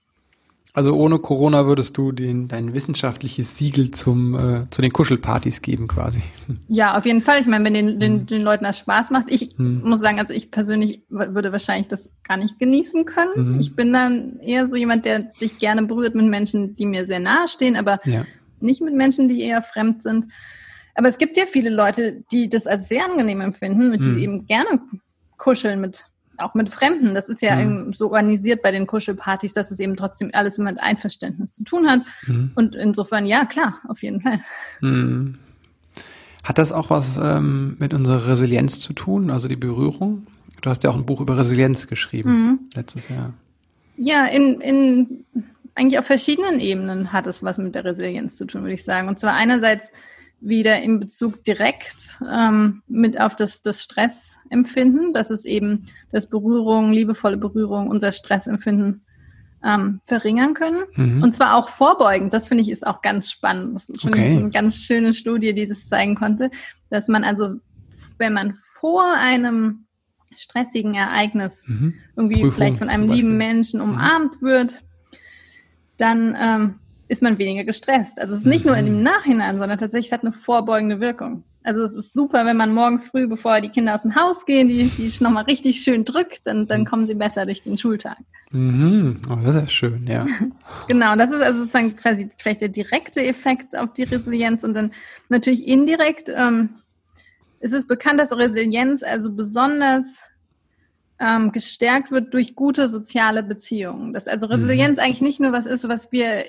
Also ohne Corona würdest du den, dein wissenschaftliches Siegel zum, äh, zu den Kuschelpartys geben quasi. Ja, auf jeden Fall. Ich meine, wenn den, den, hm. den Leuten das Spaß macht. Ich hm. muss sagen, also ich persönlich würde wahrscheinlich das gar nicht genießen können. Mhm. Ich bin dann eher so jemand, der sich gerne berührt mit Menschen, die mir sehr nahe stehen, aber ja. nicht mit Menschen, die eher fremd sind. Aber es gibt ja viele Leute, die das als sehr angenehm empfinden und die mhm. eben gerne kuscheln mit auch mit Fremden. Das ist ja mhm. so organisiert bei den Kuschelpartys, dass es eben trotzdem alles mit Einverständnis zu tun hat. Mhm. Und insofern, ja, klar, auf jeden Fall. Mhm. Hat das auch was ähm, mit unserer Resilienz zu tun, also die Berührung? Du hast ja auch ein Buch über Resilienz geschrieben mhm. letztes Jahr. Ja, in, in eigentlich auf verschiedenen Ebenen hat es was mit der Resilienz zu tun, würde ich sagen. Und zwar einerseits wieder in Bezug direkt ähm, mit auf das, das Stressempfinden, dass es eben das Berührung, liebevolle Berührung, unser Stressempfinden ähm, verringern können. Mhm. Und zwar auch vorbeugend. Das finde ich ist auch ganz spannend. Das ist okay. eine ganz schöne Studie, die das zeigen konnte, dass man also, wenn man vor einem stressigen Ereignis mhm. irgendwie Prüfung vielleicht von einem lieben Menschen mhm. umarmt mhm. wird, dann ähm, ist man weniger gestresst. Also es ist nicht mhm. nur in dem mhm. Nachhinein, sondern tatsächlich hat eine vorbeugende Wirkung. Also es ist super, wenn man morgens früh, bevor die Kinder aus dem Haus gehen, die, die nochmal richtig schön drückt, dann, dann kommen sie besser durch den Schultag. Mhm. Oh, das ist ja schön, ja. genau, das ist also sozusagen quasi vielleicht der direkte Effekt auf die Resilienz und dann natürlich indirekt ähm, ist es bekannt, dass Resilienz also besonders ähm, gestärkt wird durch gute soziale Beziehungen. Dass also Resilienz mhm. eigentlich nicht nur was ist, was wir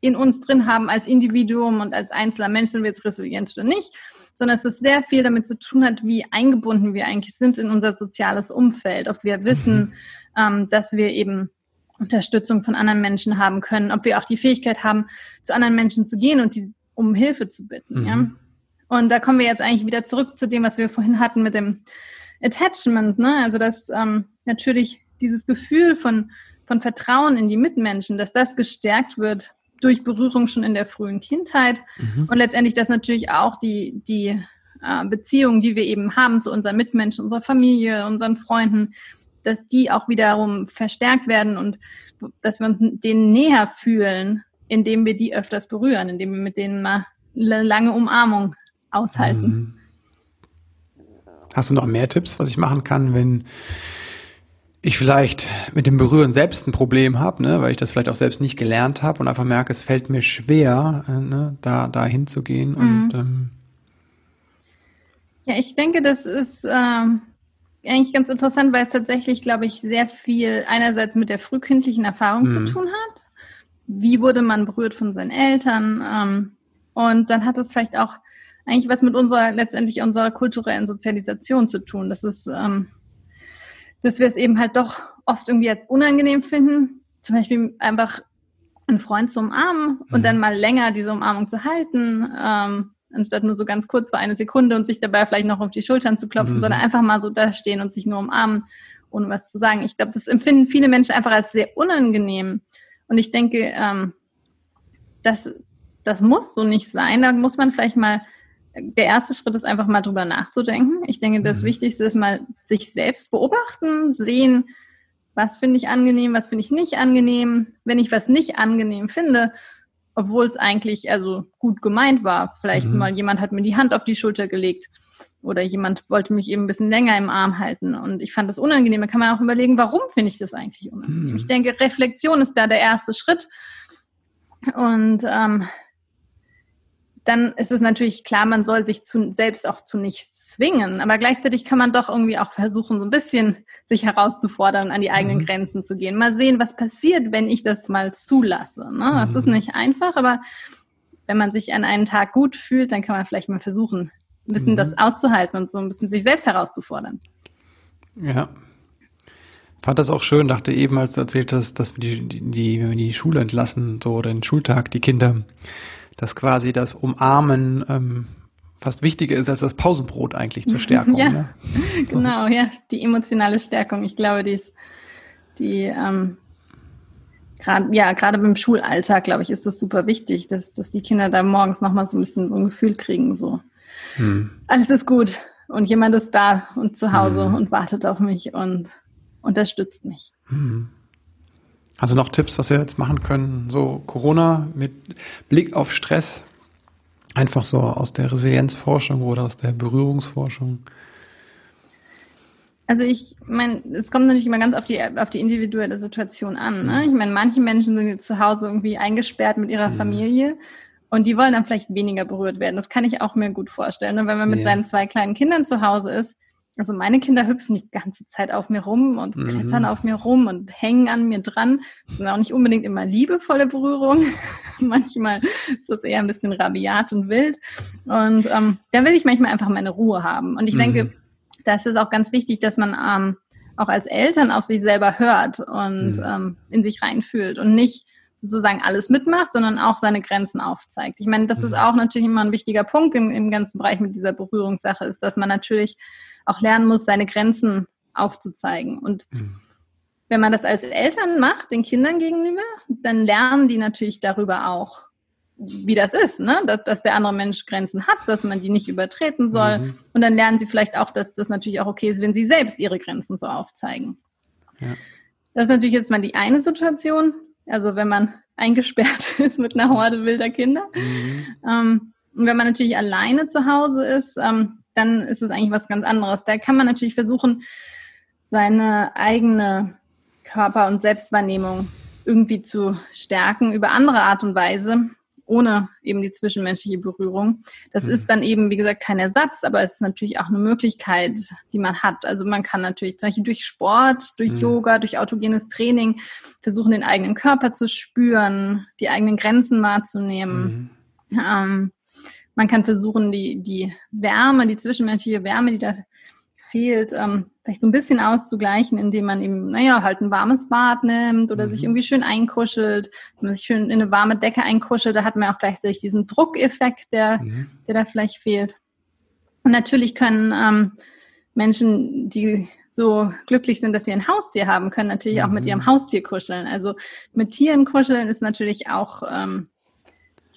in uns drin haben als Individuum und als einzelner Mensch, sind wir jetzt resilient oder nicht, sondern es ist sehr viel damit zu tun hat, wie eingebunden wir eigentlich sind in unser soziales Umfeld, ob wir wissen, mhm. ähm, dass wir eben Unterstützung von anderen Menschen haben können, ob wir auch die Fähigkeit haben, zu anderen Menschen zu gehen und die um Hilfe zu bitten. Mhm. Ja? Und da kommen wir jetzt eigentlich wieder zurück zu dem, was wir vorhin hatten mit dem Attachment. Ne? Also dass ähm, natürlich dieses Gefühl von, von Vertrauen in die Mitmenschen, dass das gestärkt wird durch Berührung schon in der frühen Kindheit mhm. und letztendlich dass natürlich auch die, die äh, Beziehungen, die wir eben haben zu unseren Mitmenschen, unserer Familie, unseren Freunden, dass die auch wiederum verstärkt werden und dass wir uns denen näher fühlen, indem wir die öfters berühren, indem wir mit denen mal eine lange Umarmung aushalten. Mhm. Hast du noch mehr Tipps, was ich machen kann, wenn ich vielleicht mit dem Berühren selbst ein Problem habe, ne, weil ich das vielleicht auch selbst nicht gelernt habe und einfach merke, es fällt mir schwer, äh, ne, da, da hinzugehen. Mhm. ähm ja, ich denke, das ist ähm, eigentlich ganz interessant, weil es tatsächlich, glaube ich, sehr viel einerseits mit der frühkindlichen Erfahrung mhm. zu tun hat. Wie wurde man berührt von seinen Eltern? Ähm, und dann hat es vielleicht auch eigentlich was mit unserer, letztendlich unserer kulturellen Sozialisation zu tun. Das ist ähm, dass wir es eben halt doch oft irgendwie als unangenehm finden, zum Beispiel einfach einen Freund zu umarmen und mhm. dann mal länger diese Umarmung zu halten, ähm, anstatt nur so ganz kurz für eine Sekunde und sich dabei vielleicht noch auf die Schultern zu klopfen, mhm. sondern einfach mal so da stehen und sich nur umarmen, ohne was zu sagen. Ich glaube, das empfinden viele Menschen einfach als sehr unangenehm. Und ich denke, ähm, das, das muss so nicht sein. Da muss man vielleicht mal der erste Schritt ist einfach mal drüber nachzudenken. Ich denke, das mhm. Wichtigste ist mal sich selbst beobachten, sehen, was finde ich angenehm, was finde ich nicht angenehm. Wenn ich was nicht angenehm finde, obwohl es eigentlich also gut gemeint war, vielleicht mhm. mal jemand hat mir die Hand auf die Schulter gelegt oder jemand wollte mich eben ein bisschen länger im Arm halten und ich fand das unangenehm. Da kann man auch überlegen, warum finde ich das eigentlich unangenehm. Mhm. Ich denke, Reflexion ist da der erste Schritt. Und ähm, dann ist es natürlich klar, man soll sich zu, selbst auch zu nichts zwingen. Aber gleichzeitig kann man doch irgendwie auch versuchen, so ein bisschen sich herauszufordern, an die eigenen mhm. Grenzen zu gehen. Mal sehen, was passiert, wenn ich das mal zulasse. Ne? Das ist mhm. nicht einfach, aber wenn man sich an einem Tag gut fühlt, dann kann man vielleicht mal versuchen, ein bisschen mhm. das auszuhalten und so ein bisschen sich selbst herauszufordern. Ja, Fand das auch schön, dachte eben, als du erzählt hast, dass wir die, die, die, wenn wir die Schule entlassen, so den Schultag, die Kinder, dass quasi das Umarmen ähm, fast wichtiger ist als das Pausenbrot eigentlich zur Stärkung. ja, ne? genau, ja, die emotionale Stärkung. Ich glaube, die ist, die, ähm, gerade, ja, gerade beim Schulalltag, glaube ich, ist das super wichtig, dass, dass die Kinder da morgens nochmal so ein bisschen so ein Gefühl kriegen, so, hm. alles ist gut und jemand ist da und zu Hause hm. und wartet auf mich und unterstützt mich. Hm. Also noch Tipps, was wir jetzt machen können, so Corona mit Blick auf Stress, Einfach so aus der Resilienzforschung oder aus der Berührungsforschung? Also ich meine, es kommt natürlich immer ganz auf die, auf die individuelle Situation an. Ne? Ich meine, manche Menschen sind jetzt zu Hause irgendwie eingesperrt mit ihrer mhm. Familie und die wollen dann vielleicht weniger berührt werden. Das kann ich auch mir gut vorstellen. Ne? Wenn man mit ja. seinen zwei kleinen Kindern zu Hause ist, also meine Kinder hüpfen die ganze Zeit auf mir rum und mhm. klettern auf mir rum und hängen an mir dran. Das sind auch nicht unbedingt immer liebevolle Berührungen. manchmal ist das eher ein bisschen rabiat und wild. Und ähm, da will ich manchmal einfach meine Ruhe haben. Und ich mhm. denke, da ist auch ganz wichtig, dass man ähm, auch als Eltern auf sich selber hört und mhm. ähm, in sich reinfühlt und nicht sozusagen alles mitmacht, sondern auch seine Grenzen aufzeigt. Ich meine, das ist mhm. auch natürlich immer ein wichtiger Punkt im, im ganzen Bereich mit dieser Berührungssache, ist, dass man natürlich auch lernen muss, seine Grenzen aufzuzeigen. Und mhm. wenn man das als Eltern macht, den Kindern gegenüber, dann lernen die natürlich darüber auch, wie das ist, ne? dass, dass der andere Mensch Grenzen hat, dass man die nicht übertreten soll. Mhm. Und dann lernen sie vielleicht auch, dass das natürlich auch okay ist, wenn sie selbst ihre Grenzen so aufzeigen. Ja. Das ist natürlich jetzt mal die eine Situation. Also wenn man eingesperrt ist mit einer Horde wilder Kinder. Mhm. Ähm, und wenn man natürlich alleine zu Hause ist, ähm, dann ist es eigentlich was ganz anderes. Da kann man natürlich versuchen, seine eigene Körper- und Selbstwahrnehmung irgendwie zu stärken über andere Art und Weise, ohne eben die zwischenmenschliche Berührung. Das mhm. ist dann eben, wie gesagt, kein Ersatz, aber es ist natürlich auch eine Möglichkeit, die man hat. Also man kann natürlich zum Beispiel durch Sport, durch mhm. Yoga, durch autogenes Training versuchen, den eigenen Körper zu spüren, die eigenen Grenzen wahrzunehmen. Mhm. Ähm, man kann versuchen, die, die Wärme, die zwischenmenschliche Wärme, die da fehlt, ähm, vielleicht so ein bisschen auszugleichen, indem man eben, naja, halt ein warmes Bad nimmt oder mhm. sich irgendwie schön einkuschelt, wenn man sich schön in eine warme Decke einkuschelt, da hat man auch gleichzeitig diesen Druckeffekt, der, mhm. der da vielleicht fehlt. Und natürlich können ähm, Menschen, die so glücklich sind, dass sie ein Haustier haben, können natürlich mhm. auch mit mhm. ihrem Haustier kuscheln. Also mit Tieren kuscheln ist natürlich auch ähm,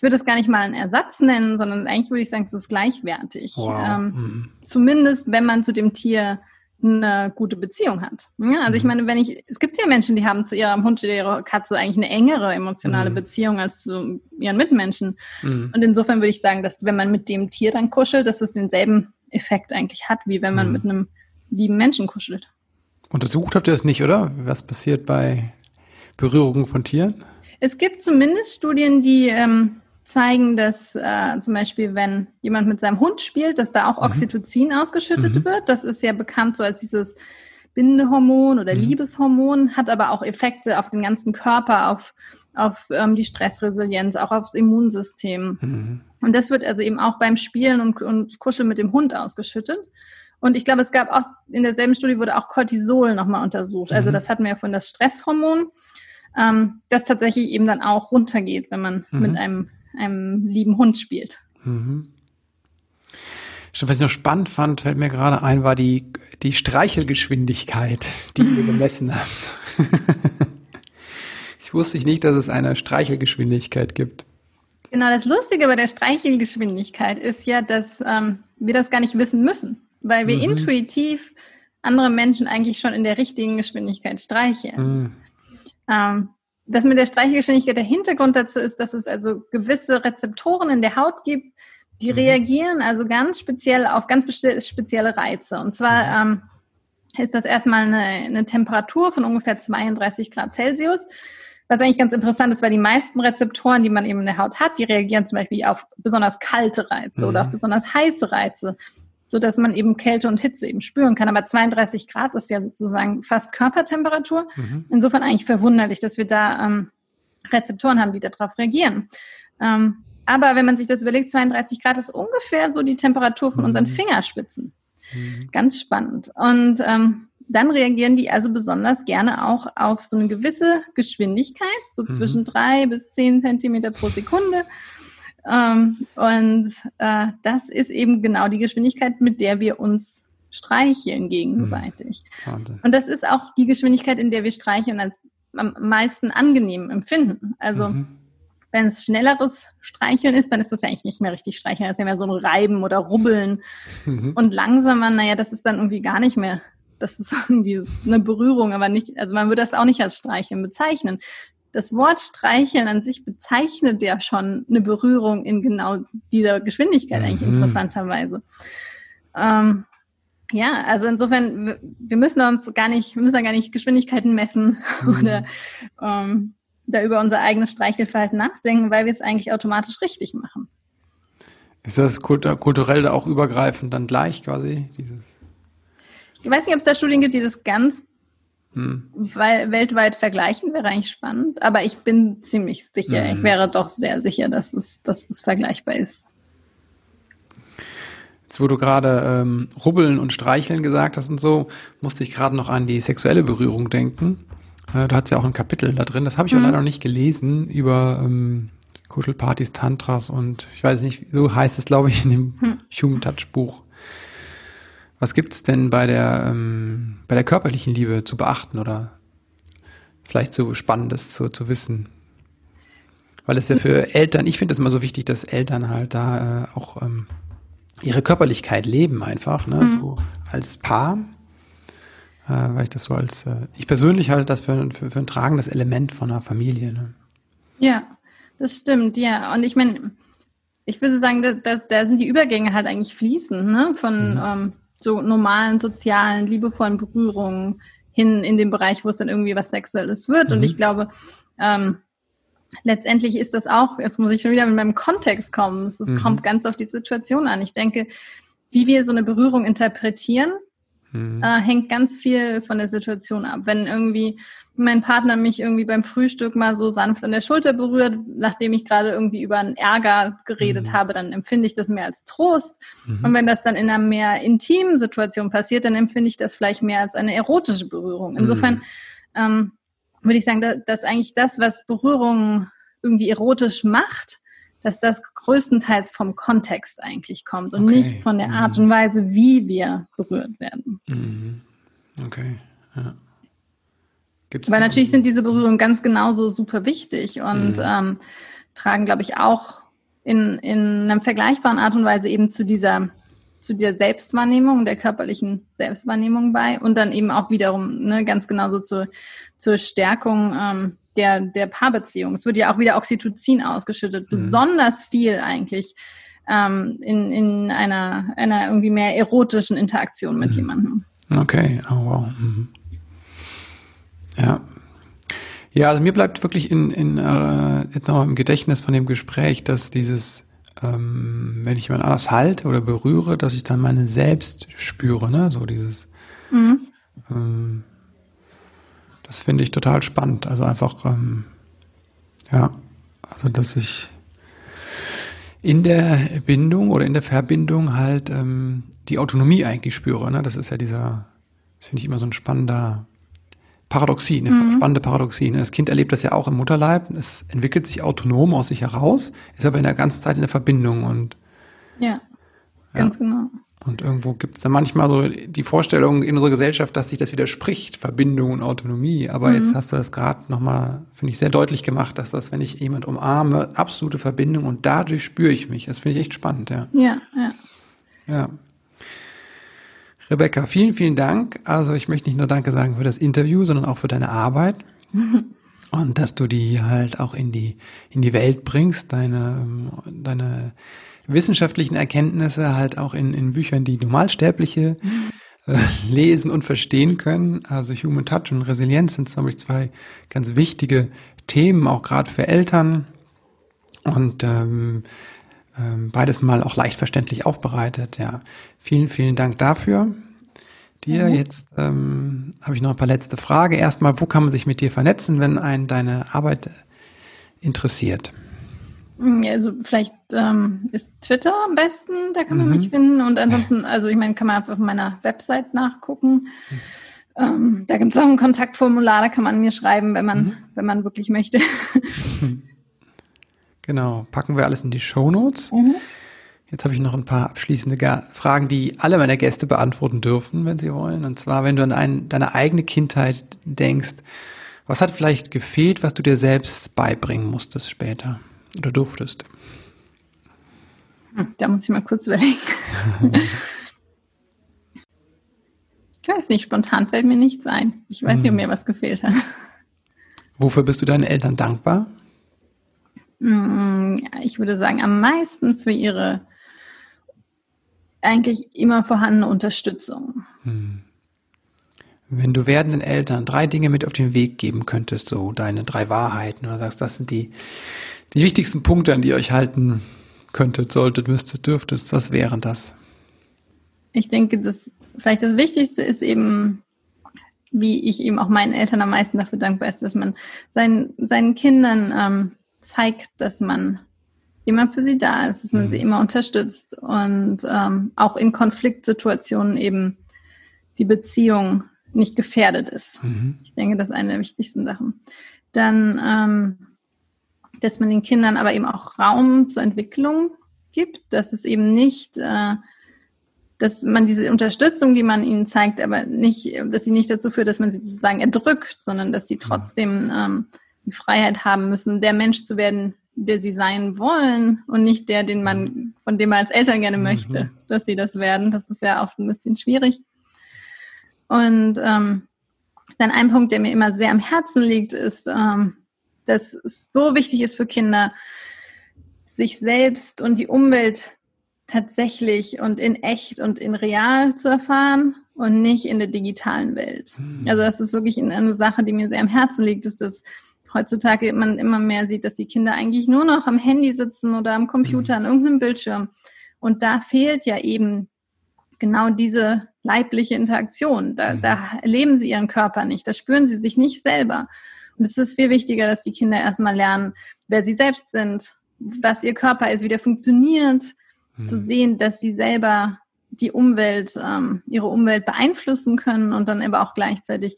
ich würde es gar nicht mal einen Ersatz nennen, sondern eigentlich würde ich sagen, es ist gleichwertig. Wow. Ähm, mhm. Zumindest, wenn man zu dem Tier eine gute Beziehung hat. Ja, also ich mhm. meine, wenn ich, es gibt ja Menschen, die haben zu ihrem Hund oder ihrer Katze eigentlich eine engere emotionale mhm. Beziehung als zu ihren Mitmenschen. Mhm. Und insofern würde ich sagen, dass wenn man mit dem Tier dann kuschelt, dass es denselben Effekt eigentlich hat, wie wenn man mhm. mit einem lieben Menschen kuschelt. Untersucht habt ihr das nicht, oder? Was passiert bei Berührungen von Tieren? Es gibt zumindest Studien, die ähm, zeigen, dass äh, zum Beispiel, wenn jemand mit seinem Hund spielt, dass da auch mhm. Oxytocin mhm. ausgeschüttet mhm. wird. Das ist ja bekannt so als dieses Bindehormon oder mhm. Liebeshormon, hat aber auch Effekte auf den ganzen Körper, auf, auf ähm, die Stressresilienz, auch aufs Immunsystem. Mhm. Und das wird also eben auch beim Spielen und, und Kuscheln mit dem Hund ausgeschüttet. Und ich glaube, es gab auch, in derselben Studie wurde auch Cortisol nochmal untersucht. Also mhm. das hatten wir ja von das Stresshormon, ähm, das tatsächlich eben dann auch runtergeht, wenn man mit einem einem lieben Hund spielt. Mhm. Was ich noch spannend fand, fällt mir gerade ein, war die, die Streichelgeschwindigkeit, die ihr gemessen habt. ich wusste nicht, dass es eine Streichelgeschwindigkeit gibt. Genau, das Lustige bei der Streichelgeschwindigkeit ist ja, dass ähm, wir das gar nicht wissen müssen, weil wir mhm. intuitiv andere Menschen eigentlich schon in der richtigen Geschwindigkeit streicheln. Mhm. Ähm, das mit der Streichelgeschwindigkeit, der Hintergrund dazu ist, dass es also gewisse Rezeptoren in der Haut gibt, die mhm. reagieren also ganz speziell auf ganz spezielle Reize. Und zwar mhm. ähm, ist das erstmal eine, eine Temperatur von ungefähr 32 Grad Celsius. Was eigentlich ganz interessant ist, weil die meisten Rezeptoren, die man eben in der Haut hat, die reagieren zum Beispiel auf besonders kalte Reize mhm. oder auf besonders heiße Reize so dass man eben Kälte und Hitze eben spüren kann. Aber 32 Grad ist ja sozusagen fast Körpertemperatur. Mhm. Insofern eigentlich verwunderlich, dass wir da ähm, Rezeptoren haben, die darauf reagieren. Ähm, aber wenn man sich das überlegt, 32 Grad ist ungefähr so die Temperatur von unseren mhm. Fingerspitzen. Mhm. Ganz spannend. Und ähm, dann reagieren die also besonders gerne auch auf so eine gewisse Geschwindigkeit, so mhm. zwischen drei bis zehn Zentimeter pro Sekunde. Ähm, und äh, das ist eben genau die Geschwindigkeit, mit der wir uns streicheln gegenseitig. Mhm. Und das ist auch die Geschwindigkeit, in der wir streicheln als am meisten angenehm empfinden. Also mhm. wenn es schnelleres Streicheln ist, dann ist das ja eigentlich nicht mehr richtig Streicheln. Das ist ja mehr so ein Reiben oder Rubbeln. Mhm. Und langsamer, naja, das ist dann irgendwie gar nicht mehr. Das ist irgendwie eine Berührung, aber nicht, also man würde das auch nicht als Streicheln bezeichnen. Das Wort Streicheln an sich bezeichnet ja schon eine Berührung in genau dieser Geschwindigkeit eigentlich mhm. interessanterweise. Ähm, ja, also insofern, wir müssen uns gar nicht, wir müssen da gar nicht Geschwindigkeiten messen mhm. oder ähm, da über unser eigenes Streichelverhalten nachdenken, weil wir es eigentlich automatisch richtig machen. Ist das kulturell auch übergreifend dann gleich quasi? Dieses? Ich weiß nicht, ob es da Studien gibt, die das ganz hm. weil, weltweit vergleichen, wäre eigentlich spannend, aber ich bin ziemlich sicher, hm. ich wäre doch sehr sicher, dass es, dass es vergleichbar ist. Jetzt, wo du gerade ähm, Rubbeln und Streicheln gesagt hast und so, musste ich gerade noch an die sexuelle Berührung denken. Äh, du hast ja auch ein Kapitel da drin, das habe ich mhm. leider noch nicht gelesen, über ähm, Kuschelpartys, Tantras und ich weiß nicht, so heißt es, glaube ich, in dem hm. Human Touch Buch. Was gibt's denn bei der, ähm, bei der körperlichen Liebe zu beachten oder vielleicht so Spannendes zu, zu wissen? Weil es ja für Eltern, ich finde es immer so wichtig, dass Eltern halt da äh, auch ähm, ihre Körperlichkeit leben einfach, ne, mhm. so als Paar. Äh, weil ich das so als, äh, ich persönlich halte das für, für, für ein tragendes Element von einer Familie. Ne? Ja, das stimmt, ja. Und ich meine, ich würde sagen, da, da, da sind die Übergänge halt eigentlich fließend, ne? Von mhm. ähm, so normalen, sozialen, liebevollen Berührungen hin in den Bereich, wo es dann irgendwie was Sexuelles wird. Mhm. Und ich glaube, ähm, letztendlich ist das auch, jetzt muss ich schon wieder mit meinem Kontext kommen, es mhm. kommt ganz auf die Situation an. Ich denke, wie wir so eine Berührung interpretieren, mhm. äh, hängt ganz viel von der Situation ab. Wenn irgendwie mein Partner mich irgendwie beim Frühstück mal so sanft an der Schulter berührt, nachdem ich gerade irgendwie über einen Ärger geredet mhm. habe, dann empfinde ich das mehr als Trost. Mhm. Und wenn das dann in einer mehr intimen Situation passiert, dann empfinde ich das vielleicht mehr als eine erotische Berührung. Insofern mhm. ähm, würde ich sagen, dass, dass eigentlich das, was Berührung irgendwie erotisch macht, dass das größtenteils vom Kontext eigentlich kommt und okay. nicht von der Art mhm. und Weise, wie wir berührt werden. Mhm. Okay, ja. Gibt's Weil natürlich sind diese Berührungen ganz genauso super wichtig und mhm. ähm, tragen, glaube ich, auch in, in einer vergleichbaren Art und Weise eben zu dieser zu der Selbstwahrnehmung, der körperlichen Selbstwahrnehmung bei und dann eben auch wiederum ne, ganz genauso zur, zur Stärkung ähm, der, der Paarbeziehung. Es wird ja auch wieder Oxytocin ausgeschüttet, mhm. besonders viel eigentlich ähm, in, in einer, einer irgendwie mehr erotischen Interaktion mit mhm. jemandem. Okay, oh wow. Mhm. Ja. Ja, also mir bleibt wirklich in, in, äh, im Gedächtnis von dem Gespräch, dass dieses ähm, wenn ich jemand anders halte oder berühre, dass ich dann meine Selbst spüre, ne? So dieses. Mhm. Ähm, das finde ich total spannend. Also einfach, ähm, ja, also dass ich in der Bindung oder in der Verbindung halt ähm, die Autonomie eigentlich spüre. Ne? Das ist ja dieser, das finde ich immer so ein spannender Paradoxie, eine mhm. spannende Paradoxie. Ne? Das Kind erlebt das ja auch im Mutterleib. Es entwickelt sich autonom aus sich heraus, ist aber in der ganzen Zeit in der Verbindung und ja, ganz ja. genau. Und irgendwo gibt es da manchmal so die Vorstellung in unserer Gesellschaft, dass sich das widerspricht, Verbindung und Autonomie. Aber mhm. jetzt hast du das gerade nochmal, finde ich, sehr deutlich gemacht, dass das, wenn ich jemand umarme, absolute Verbindung und dadurch spüre ich mich. Das finde ich echt spannend, ja. Ja, ja. Ja. Rebecca, vielen, vielen Dank. Also ich möchte nicht nur Danke sagen für das Interview, sondern auch für deine Arbeit. Und dass du die halt auch in die, in die Welt bringst, deine, deine wissenschaftlichen Erkenntnisse halt auch in, in Büchern, die Normalsterbliche äh, lesen und verstehen können. Also Human Touch und Resilienz sind, glaube ich, zwei ganz wichtige Themen, auch gerade für Eltern. Und ähm, ähm, beides mal auch leicht verständlich aufbereitet. Ja, vielen, vielen Dank dafür. Dir mhm. jetzt ähm, habe ich noch ein paar letzte Frage. Erstmal, wo kann man sich mit dir vernetzen, wenn einen deine Arbeit interessiert? Mm, also vielleicht ähm, ist Twitter am besten, da kann man mhm. mich finden. Und ansonsten, also ich meine, kann man einfach auf meiner Website nachgucken. Ähm, da gibt es auch ein Kontaktformular, da kann man mir schreiben, wenn man, mhm. wenn man wirklich möchte. Genau, packen wir alles in die Show Notes. Mhm. Jetzt habe ich noch ein paar abschließende Fragen, die alle meine Gäste beantworten dürfen, wenn sie wollen. Und zwar, wenn du an ein, deine eigene Kindheit denkst, was hat vielleicht gefehlt, was du dir selbst beibringen musstest später oder durftest? Hm, da muss ich mal kurz überlegen. ich weiß nicht, spontan fällt mir nichts ein. Ich weiß nicht, ob hm. mir was gefehlt hat. Wofür bist du deinen Eltern dankbar? Hm, ich würde sagen, am meisten für ihre eigentlich immer vorhandene Unterstützung. Hm. Wenn du werdenden Eltern drei Dinge mit auf den Weg geben könntest, so deine drei Wahrheiten oder sagst, das sind die, die wichtigsten Punkte, an die ihr euch halten könntet, solltet, müsstet, dürftest, was wären das? Ich denke, das vielleicht das Wichtigste ist eben, wie ich eben auch meinen Eltern am meisten dafür dankbar ist, dass man seinen, seinen Kindern ähm, zeigt, dass man immer für sie da ist, dass man mhm. sie immer unterstützt und ähm, auch in Konfliktsituationen eben die Beziehung nicht gefährdet ist. Mhm. Ich denke, das ist eine der wichtigsten Sachen. Dann, ähm, dass man den Kindern aber eben auch Raum zur Entwicklung gibt, dass es eben nicht, äh, dass man diese Unterstützung, die man ihnen zeigt, aber nicht, dass sie nicht dazu führt, dass man sie sozusagen erdrückt, sondern dass sie trotzdem ähm, die Freiheit haben müssen, der Mensch zu werden, der sie sein wollen und nicht der, den man, von dem man als Eltern gerne mhm. möchte, mhm. dass sie das werden. Das ist ja oft ein bisschen schwierig. Und ähm, dann ein Punkt, der mir immer sehr am Herzen liegt, ist, ähm, dass es so wichtig ist für Kinder, sich selbst und die Umwelt tatsächlich und in echt und in real zu erfahren und nicht in der digitalen Welt. Mhm. Also das ist wirklich eine Sache, die mir sehr am Herzen liegt, ist, dass heutzutage man immer mehr sieht, dass die Kinder eigentlich nur noch am Handy sitzen oder am Computer, mhm. an irgendeinem Bildschirm. Und da fehlt ja eben genau diese leibliche Interaktion. Da, mhm. da erleben sie ihren Körper nicht, da spüren sie sich nicht selber. Und es ist viel wichtiger, dass die Kinder erstmal lernen, wer sie selbst sind, was ihr Körper ist, wie der funktioniert, mhm. zu sehen, dass sie selber die Umwelt, ähm, ihre Umwelt beeinflussen können und dann aber auch gleichzeitig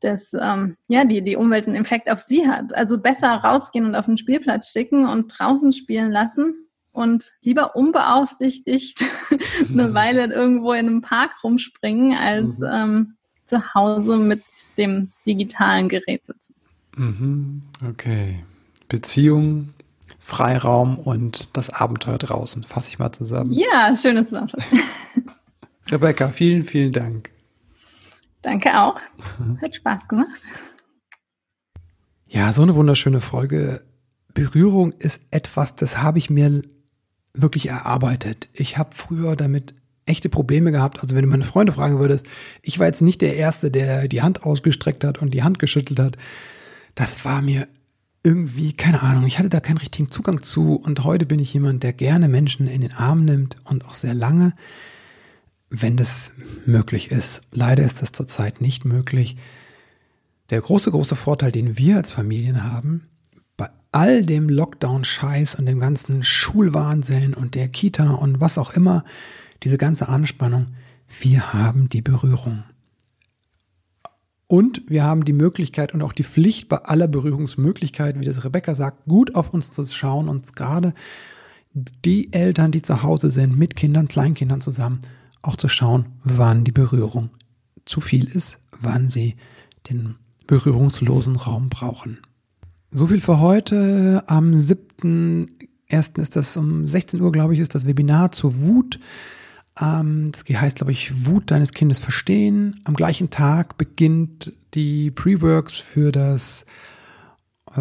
dass ähm, ja, die, die Umwelt einen Effekt auf sie hat. Also besser rausgehen und auf den Spielplatz schicken und draußen spielen lassen und lieber unbeaufsichtigt eine Weile irgendwo in einem Park rumspringen, als mhm. ähm, zu Hause mit dem digitalen Gerät sitzen. Mhm. Okay. Beziehung, Freiraum und das Abenteuer draußen. Fasse ich mal zusammen. Ja, schönes Zusammenfassen. Rebecca, vielen, vielen Dank. Danke auch. Hat Spaß gemacht. Ja, so eine wunderschöne Folge. Berührung ist etwas, das habe ich mir wirklich erarbeitet. Ich habe früher damit echte Probleme gehabt. Also wenn du meine Freunde fragen würdest, ich war jetzt nicht der Erste, der die Hand ausgestreckt hat und die Hand geschüttelt hat. Das war mir irgendwie, keine Ahnung, ich hatte da keinen richtigen Zugang zu. Und heute bin ich jemand, der gerne Menschen in den Arm nimmt und auch sehr lange wenn das möglich ist. Leider ist das zurzeit nicht möglich. Der große, große Vorteil, den wir als Familien haben, bei all dem Lockdown-Scheiß und dem ganzen Schulwahnsinn und der Kita und was auch immer, diese ganze Anspannung, wir haben die Berührung. Und wir haben die Möglichkeit und auch die Pflicht, bei aller Berührungsmöglichkeit, wie das Rebecca sagt, gut auf uns zu schauen und gerade die Eltern, die zu Hause sind, mit Kindern, Kleinkindern zusammen, auch zu schauen, wann die Berührung zu viel ist, wann sie den berührungslosen Raum brauchen. So viel für heute. Am 7.1. ist das um 16 Uhr, glaube ich, ist das Webinar zur Wut. Ähm, das heißt, glaube ich, Wut deines Kindes verstehen. Am gleichen Tag beginnt die Pre-Works für das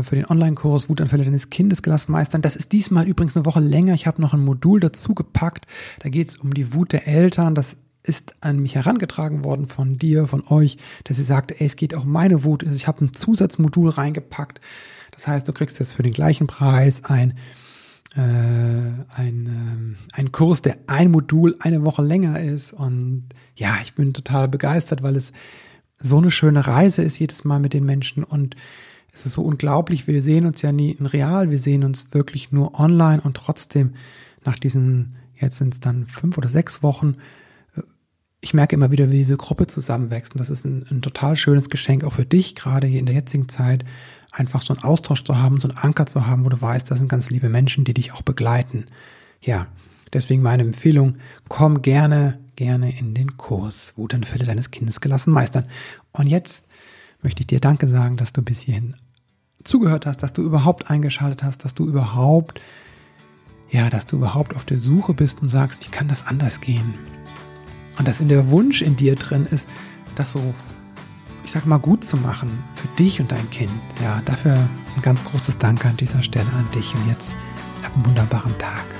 für den Online-Kurs Wutanfälle deines Kindes gelassen meistern. Das ist diesmal übrigens eine Woche länger. Ich habe noch ein Modul dazu gepackt. Da geht es um die Wut der Eltern. Das ist an mich herangetragen worden von dir, von euch, dass sie sagte, ey, es geht auch meine Wut. Ich habe ein Zusatzmodul reingepackt. Das heißt, du kriegst jetzt für den gleichen Preis ein äh, ein, äh, ein Kurs, der ein Modul eine Woche länger ist. Und ja, ich bin total begeistert, weil es so eine schöne Reise ist jedes Mal mit den Menschen und es ist so unglaublich, wir sehen uns ja nie in real, wir sehen uns wirklich nur online und trotzdem nach diesen, jetzt sind es dann fünf oder sechs Wochen, äh, ich merke immer wieder, wie diese Gruppe zusammenwächst. Und das ist ein, ein total schönes Geschenk, auch für dich, gerade hier in der jetzigen Zeit, einfach so einen Austausch zu haben, so einen Anker zu haben, wo du weißt, das sind ganz liebe Menschen, die dich auch begleiten. Ja, deswegen meine Empfehlung, komm gerne, gerne in den Kurs Wutanfälle deines Kindes gelassen meistern. Und jetzt möchte ich dir Danke sagen, dass du bis hierhin zugehört hast, dass du überhaupt eingeschaltet hast, dass du überhaupt, ja, dass du überhaupt auf der Suche bist und sagst, wie kann das anders gehen? Und dass in der Wunsch in dir drin ist, das so, ich sag mal, gut zu machen für dich und dein Kind. Ja, dafür ein ganz großes Danke an dieser Stelle an dich. Und jetzt hab einen wunderbaren Tag.